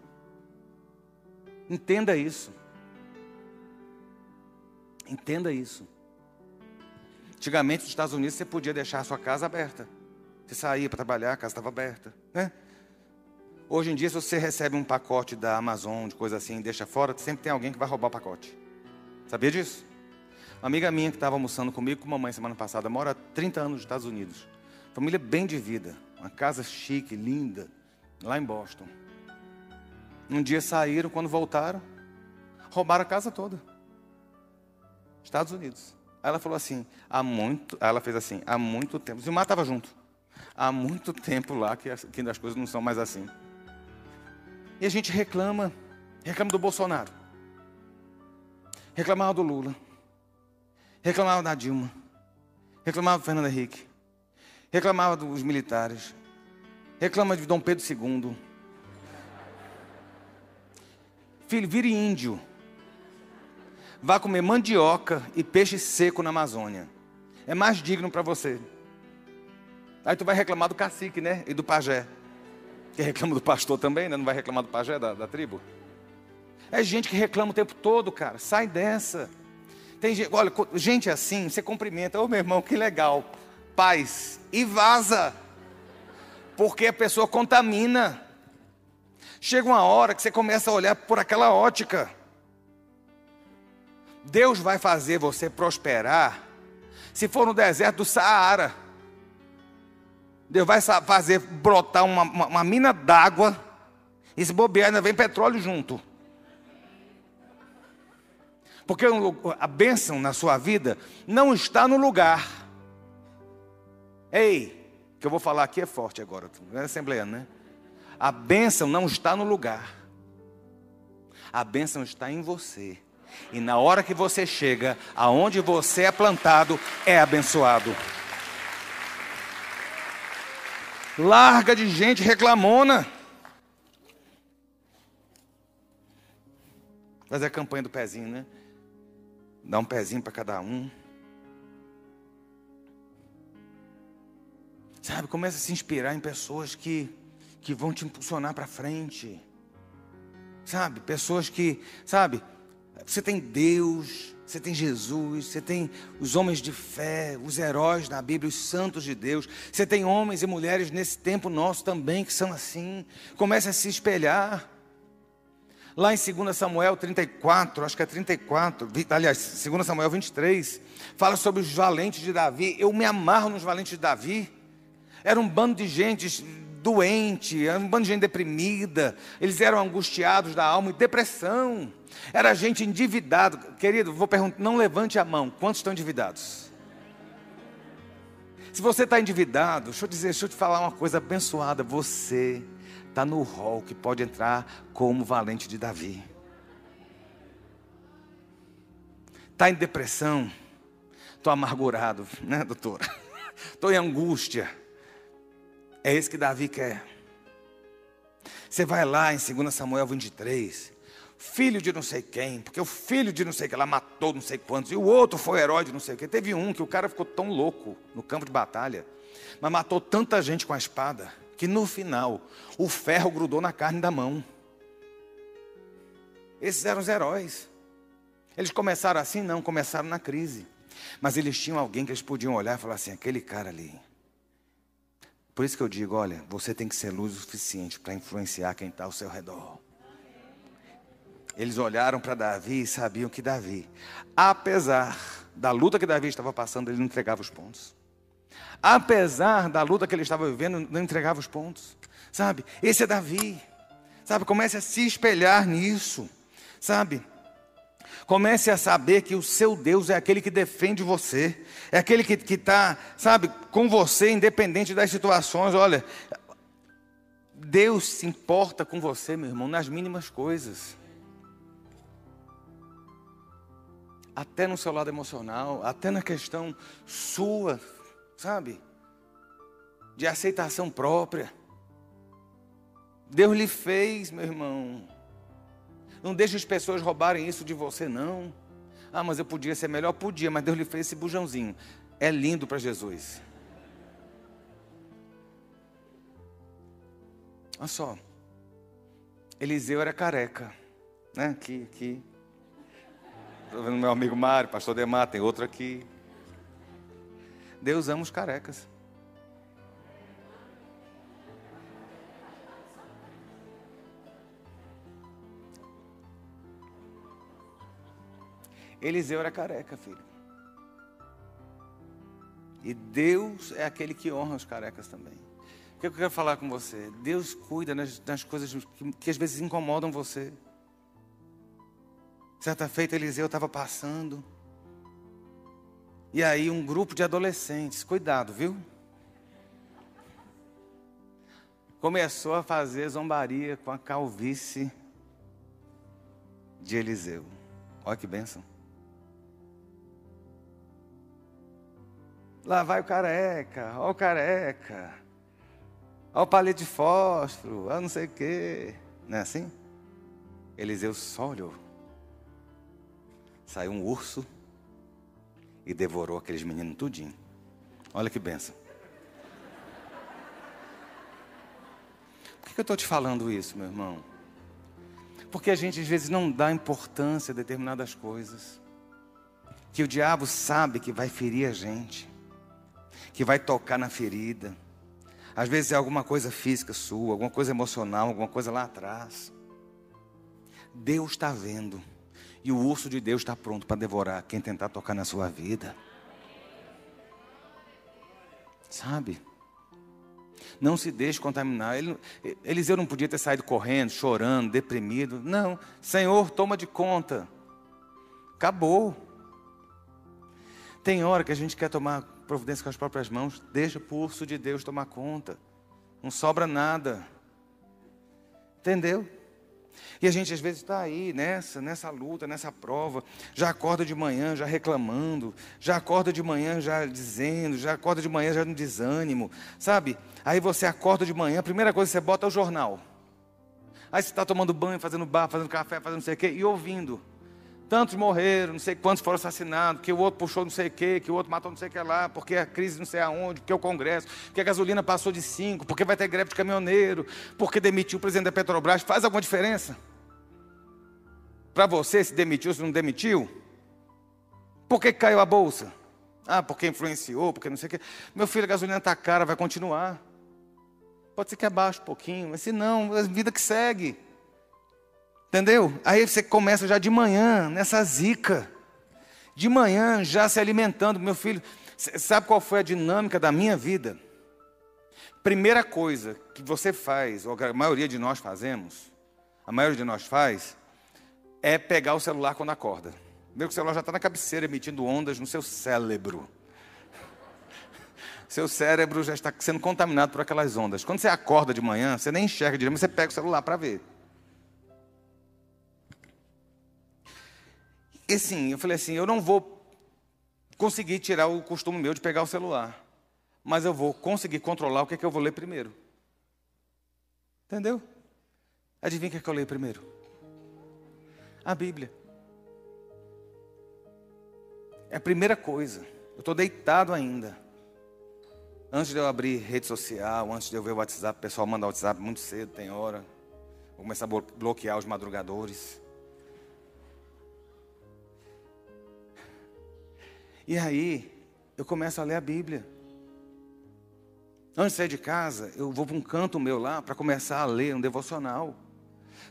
Entenda isso. Entenda isso. Antigamente, nos Estados Unidos, você podia deixar a sua casa aberta. Você saía para trabalhar, a casa estava aberta. Né? Hoje em dia, se você recebe um pacote da Amazon, de coisa assim, e deixa fora, sempre tem alguém que vai roubar o pacote. Sabia disso? Uma amiga minha que estava almoçando comigo com mamãe semana passada, mora há 30 anos nos Estados Unidos. Família bem de vida. Uma casa chique, linda, lá em Boston. Um dia saíram, quando voltaram, roubaram a casa toda. Estados Unidos. Aí ela falou assim, há muito, ela fez assim, há muito tempo. Zilmar estava junto. Há muito tempo lá que, que as coisas não são mais assim. E a gente reclama, reclama do Bolsonaro. Reclamava do Lula. Reclamava da Dilma. Reclamava do Fernando Henrique reclamava dos militares, reclama de Dom Pedro II. Filho, vire índio. Vá comer mandioca e peixe seco na Amazônia. É mais digno para você. Aí tu vai reclamar do cacique, né? E do pajé. Que reclama do pastor também, né? Não vai reclamar do pajé da, da tribo? É gente que reclama o tempo todo, cara. Sai dessa. Tem gente, olha, gente assim, você cumprimenta. Ô oh, meu irmão, que legal paz e vaza, porque a pessoa contamina. Chega uma hora que você começa a olhar por aquela ótica. Deus vai fazer você prosperar se for no deserto do Saara. Deus vai fazer brotar uma, uma, uma mina d'água e se bobear ainda vem petróleo junto. Porque a bênção na sua vida não está no lugar Ei, o que eu vou falar aqui é forte agora, não é assembleando, né? A bênção não está no lugar. A bênção está em você. E na hora que você chega, aonde você é plantado, é abençoado. Larga de gente reclamona. Fazer a campanha do pezinho, né? Dá um pezinho para cada um. Sabe, começa a se inspirar em pessoas que, que vão te impulsionar para frente. Sabe, pessoas que, sabe, você tem Deus, você tem Jesus, você tem os homens de fé, os heróis da Bíblia, os santos de Deus. Você tem homens e mulheres nesse tempo nosso também que são assim. Começa a se espelhar. Lá em 2 Samuel 34, acho que é 34, aliás, 2 Samuel 23, fala sobre os valentes de Davi. Eu me amarro nos valentes de Davi. Era um bando de gente doente, era um bando de gente deprimida, eles eram angustiados da alma e depressão. Era gente endividada. Querido, vou perguntar, não levante a mão, quantos estão endividados? Se você está endividado, deixa eu dizer, deixa eu te falar uma coisa abençoada. Você está no rol que pode entrar como valente de Davi. Está em depressão, estou amargurado, né, doutora? Estou em angústia. É isso que Davi quer. Você vai lá em 2 Samuel 23, filho de não sei quem, porque o filho de não sei quem lá matou não sei quantos, e o outro foi herói de não sei o que. Teve um que o cara ficou tão louco no campo de batalha, mas matou tanta gente com a espada, que no final o ferro grudou na carne da mão. Esses eram os heróis. Eles começaram assim? Não, começaram na crise. Mas eles tinham alguém que eles podiam olhar e falar assim: aquele cara ali, Por isso que eu digo: olha, você tem que ser luz o suficiente para influenciar quem está ao seu redor. Eles olharam para Davi e sabiam que Davi, apesar da luta que Davi estava passando, ele não entregava os pontos. Apesar da luta que ele estava vivendo, não entregava os pontos. Sabe? Esse é Davi. Sabe? Comece a se espelhar nisso. Sabe? Comece a saber que o seu Deus é aquele que defende você, é aquele que está, sabe, com você, independente das situações. Olha, Deus se importa com você, meu irmão, nas mínimas coisas. Até no seu lado emocional, até na questão sua, sabe, de aceitação própria. Deus lhe fez, meu irmão. Não deixe as pessoas roubarem isso de você, não. Ah, mas eu podia ser melhor? Podia, mas Deus lhe fez esse bujãozinho. É lindo para Jesus. Olha só. Eliseu era careca. Né? Aqui, aqui. Estou vendo meu amigo Mário, pastor Demar, tem outro aqui. Deus ama os carecas. Eliseu era careca, filho. E Deus é aquele que honra os carecas também. O que eu quero falar com você? Deus cuida nas coisas que, que às vezes incomodam você. Certa feita, Eliseu estava passando. E aí, um grupo de adolescentes, cuidado, viu? Começou a fazer zombaria com a calvície de Eliseu. Olha que bênção. Lá vai o careca, ó o careca, ó o palito de fósforo, ó não sei o quê. Não é assim? Eliseu só olhou. Saiu um urso e devorou aqueles meninos tudinho. Olha que benção. Por que eu estou te falando isso, meu irmão? Porque a gente às vezes não dá importância a determinadas coisas. Que o diabo sabe que vai ferir a gente que vai tocar na ferida. Às vezes é alguma coisa física sua, alguma coisa emocional, alguma coisa lá atrás. Deus está vendo. E o urso de Deus está pronto para devorar quem tentar tocar na sua vida. Sabe? Não se deixe contaminar. Ele, Eliseu não podia ter saído correndo, chorando, deprimido. Não. Senhor, toma de conta. Acabou. Tem hora que a gente quer tomar providência com as próprias mãos, deixa o urso de Deus tomar conta. Não sobra nada. Entendeu? E a gente às vezes está aí nessa, nessa luta, nessa prova, já acorda de manhã já reclamando, já acorda de manhã já dizendo, já acorda de manhã já no desânimo, sabe? Aí você acorda de manhã, a primeira coisa que você bota é o jornal. Aí você está tomando banho, fazendo bar, fazendo café, fazendo não sei o quê, e ouvindo. Tantos morreram, não sei quantos foram assassinados, que o outro puxou não sei o quê, que o outro matou não sei o que lá, porque a crise não sei aonde, porque o Congresso, porque a gasolina passou de 5, porque vai ter greve de caminhoneiro, porque demitiu o presidente da Petrobras. Faz alguma diferença? Para você se demitiu, se não demitiu? Por que caiu a bolsa? Ah, porque influenciou, porque não sei o quê. Meu filho, a gasolina está cara, vai continuar. Pode ser que abaixe um pouquinho, mas se não, a vida que segue. Entendeu? Aí você começa já de manhã, nessa zica. De manhã, já se alimentando. Meu filho, sabe qual foi a dinâmica da minha vida? Primeira coisa que você faz, ou a maioria de nós fazemos, a maioria de nós faz, é pegar o celular quando acorda. Meu celular já está na cabeceira emitindo ondas no seu cérebro. Seu cérebro já está sendo contaminado por aquelas ondas. Quando você acorda de manhã, você nem enxerga direito, mas você pega o celular para ver. E assim, eu falei assim, eu não vou conseguir tirar o costume meu de pegar o celular. Mas eu vou conseguir controlar o que é que eu vou ler primeiro. Entendeu? Adivinha o que é que eu leio primeiro? A Bíblia. É a primeira coisa. Eu estou deitado ainda. Antes de eu abrir rede social, antes de eu ver o WhatsApp, o pessoal manda o WhatsApp muito cedo, tem hora. Vou começar a bloquear os madrugadores. E aí, eu começo a ler a Bíblia. Antes de sair de casa, eu vou para um canto meu lá para começar a ler um devocional.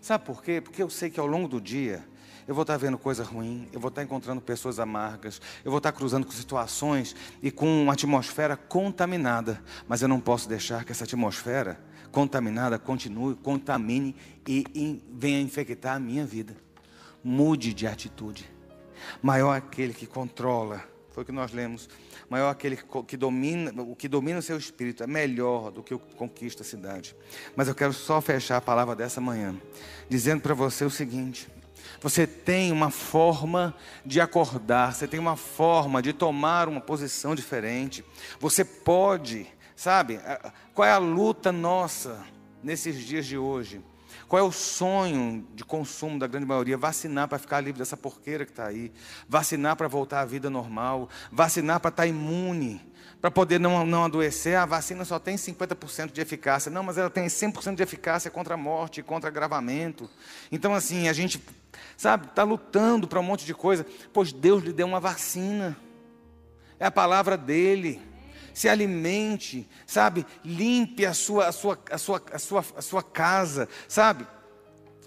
Sabe por quê? Porque eu sei que ao longo do dia eu vou estar vendo coisa ruim, eu vou estar encontrando pessoas amargas, eu vou estar cruzando com situações e com uma atmosfera contaminada. Mas eu não posso deixar que essa atmosfera contaminada continue, contamine e, e venha infectar a minha vida. Mude de atitude. Maior aquele que controla, foi o que nós lemos maior aquele que domina, o que domina o seu espírito é melhor do que o que conquista a cidade. Mas eu quero só fechar a palavra dessa manhã, dizendo para você o seguinte: você tem uma forma de acordar, você tem uma forma de tomar uma posição diferente. Você pode, sabe, qual é a luta nossa nesses dias de hoje? Qual é o sonho de consumo da grande maioria? Vacinar para ficar livre dessa porqueira que está aí. Vacinar para voltar à vida normal. Vacinar para estar tá imune. Para poder não, não adoecer. A vacina só tem 50% de eficácia. Não, mas ela tem 100% de eficácia contra a morte, contra agravamento. Então, assim, a gente, sabe, está lutando para um monte de coisa. Pois Deus lhe deu uma vacina. É a palavra dele se alimente, sabe? Limpe a sua, a sua, a sua, a sua, a sua casa, sabe?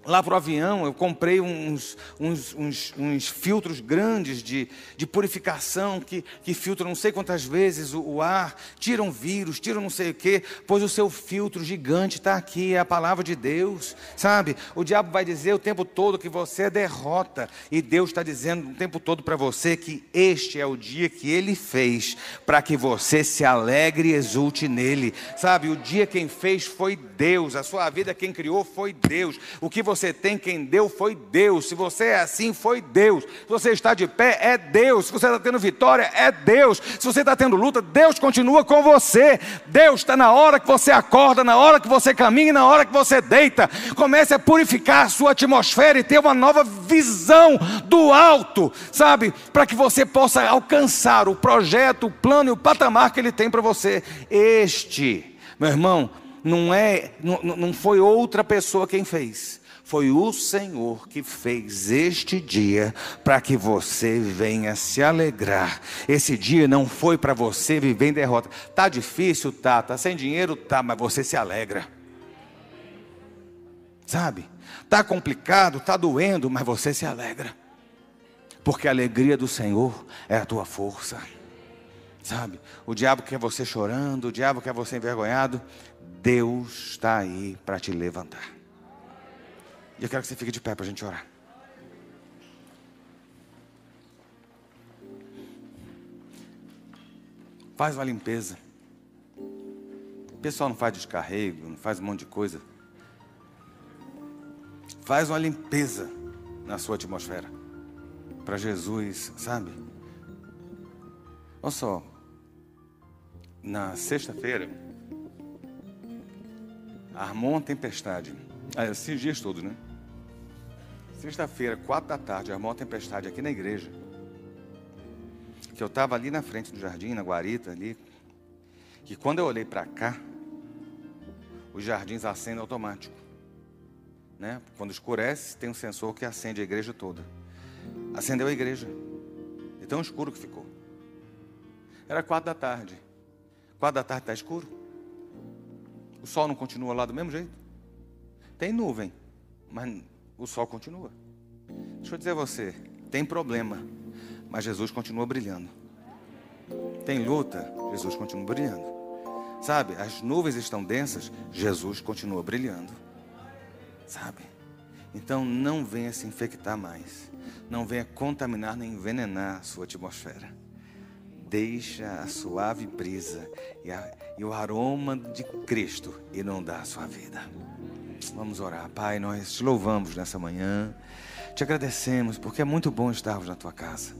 Lá para o avião, eu comprei uns, uns, uns, uns, filtros grandes de, de purificação que, que filtram não sei quantas vezes o, o ar, tiram vírus, tiram não sei o quê, pois o seu filtro gigante está aqui, é a palavra de Deus, sabe? O diabo vai dizer o tempo todo que você é derrota, e Deus está dizendo o tempo todo para você que este é o dia que Ele fez, para que você se alegre e exulte nele, sabe? O dia quem fez foi Deus, a sua vida quem criou foi Deus, o que você você tem, quem deu foi Deus. Se você é assim, foi Deus. Se você está de pé, é Deus. Se você está tendo vitória, é Deus. Se você está tendo luta, Deus continua com você. Deus está na hora que você acorda, na hora que você caminha na hora que você deita. Comece a purificar a sua atmosfera e ter uma nova visão do alto, sabe? Para que você possa alcançar o projeto, o plano e o patamar que Ele tem para você. Este, meu irmão, não é, não, não foi outra pessoa quem fez. Foi o Senhor que fez este dia para que você venha se alegrar. Esse dia não foi para você viver em derrota. Tá difícil, tá, tá sem dinheiro, tá, mas você se alegra. Sabe? Tá complicado, tá doendo, mas você se alegra. Porque a alegria do Senhor é a tua força. Sabe? O diabo quer você chorando, o diabo quer você envergonhado. Deus está aí para te levantar. E eu quero que você fique de pé para a gente orar. Faz uma limpeza. O pessoal não faz descarrego, não faz um monte de coisa. Faz uma limpeza na sua atmosfera. Para Jesus, sabe? Olha só. Na sexta-feira, armou uma tempestade. Ah, esses dias todos, né? Sexta-feira, quatro da tarde, armou uma tempestade aqui na igreja. Que eu estava ali na frente do jardim, na guarita ali. Que quando eu olhei para cá, os jardins acendem automático. Né? Quando escurece, tem um sensor que acende a igreja toda. Acendeu a igreja. E tão escuro que ficou. Era quatro da tarde. Quatro da tarde está escuro. O sol não continua lá do mesmo jeito. Tem nuvem, mas o sol continua. Deixa eu dizer a você, tem problema, mas Jesus continua brilhando. Tem luta, Jesus continua brilhando. Sabe, as nuvens estão densas, Jesus continua brilhando. Sabe? Então não venha se infectar mais. Não venha contaminar nem envenenar a sua atmosfera. Deixa a suave brisa e, a, e o aroma de Cristo inundar a sua vida. Vamos orar. Pai, nós te louvamos nessa manhã. Te agradecemos porque é muito bom estarmos na tua casa.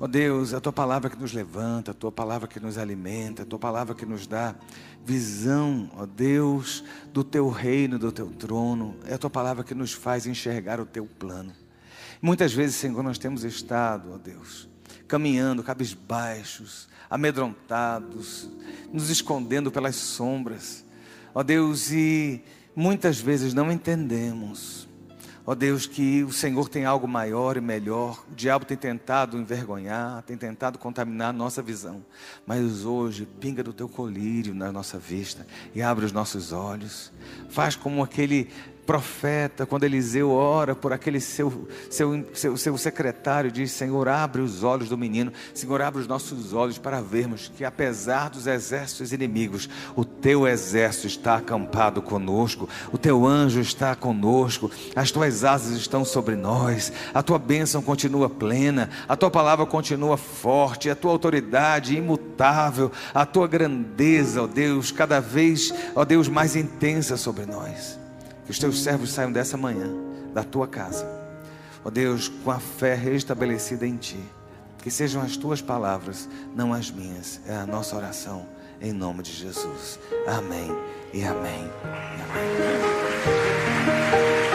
Ó oh Deus, a tua palavra que nos levanta, a tua palavra que nos alimenta, a tua palavra que nos dá visão, ó oh Deus, do teu reino, do teu trono. É a tua palavra que nos faz enxergar o teu plano. Muitas vezes, Senhor, nós temos estado, ó Deus, caminhando cabisbaixos, amedrontados, nos escondendo pelas sombras. Ó Deus, e Muitas vezes não entendemos, Ó Deus, que o Senhor tem algo maior e melhor. O diabo tem tentado envergonhar, tem tentado contaminar a nossa visão. Mas hoje, pinga do teu colírio na nossa vista e abre os nossos olhos. Faz como aquele profeta, quando Eliseu ora por aquele seu, seu, seu, seu secretário, diz: Senhor, abre os olhos do menino, Senhor, abre os nossos olhos para vermos que, apesar dos exércitos inimigos, o teu exército está acampado conosco, o teu anjo está conosco, as tuas asas estão sobre nós, a tua bênção continua plena, a tua palavra continua forte, a tua autoridade imutável, a tua grandeza, ó Deus, cada vez, ó Deus, mais intensa sobre nós. Que os teus servos saiam dessa manhã, da tua casa. Ó Deus, com a fé restabelecida em ti. Que sejam as tuas palavras, não as minhas. É a nossa oração, em nome de Jesus. Amém e amém. E amém.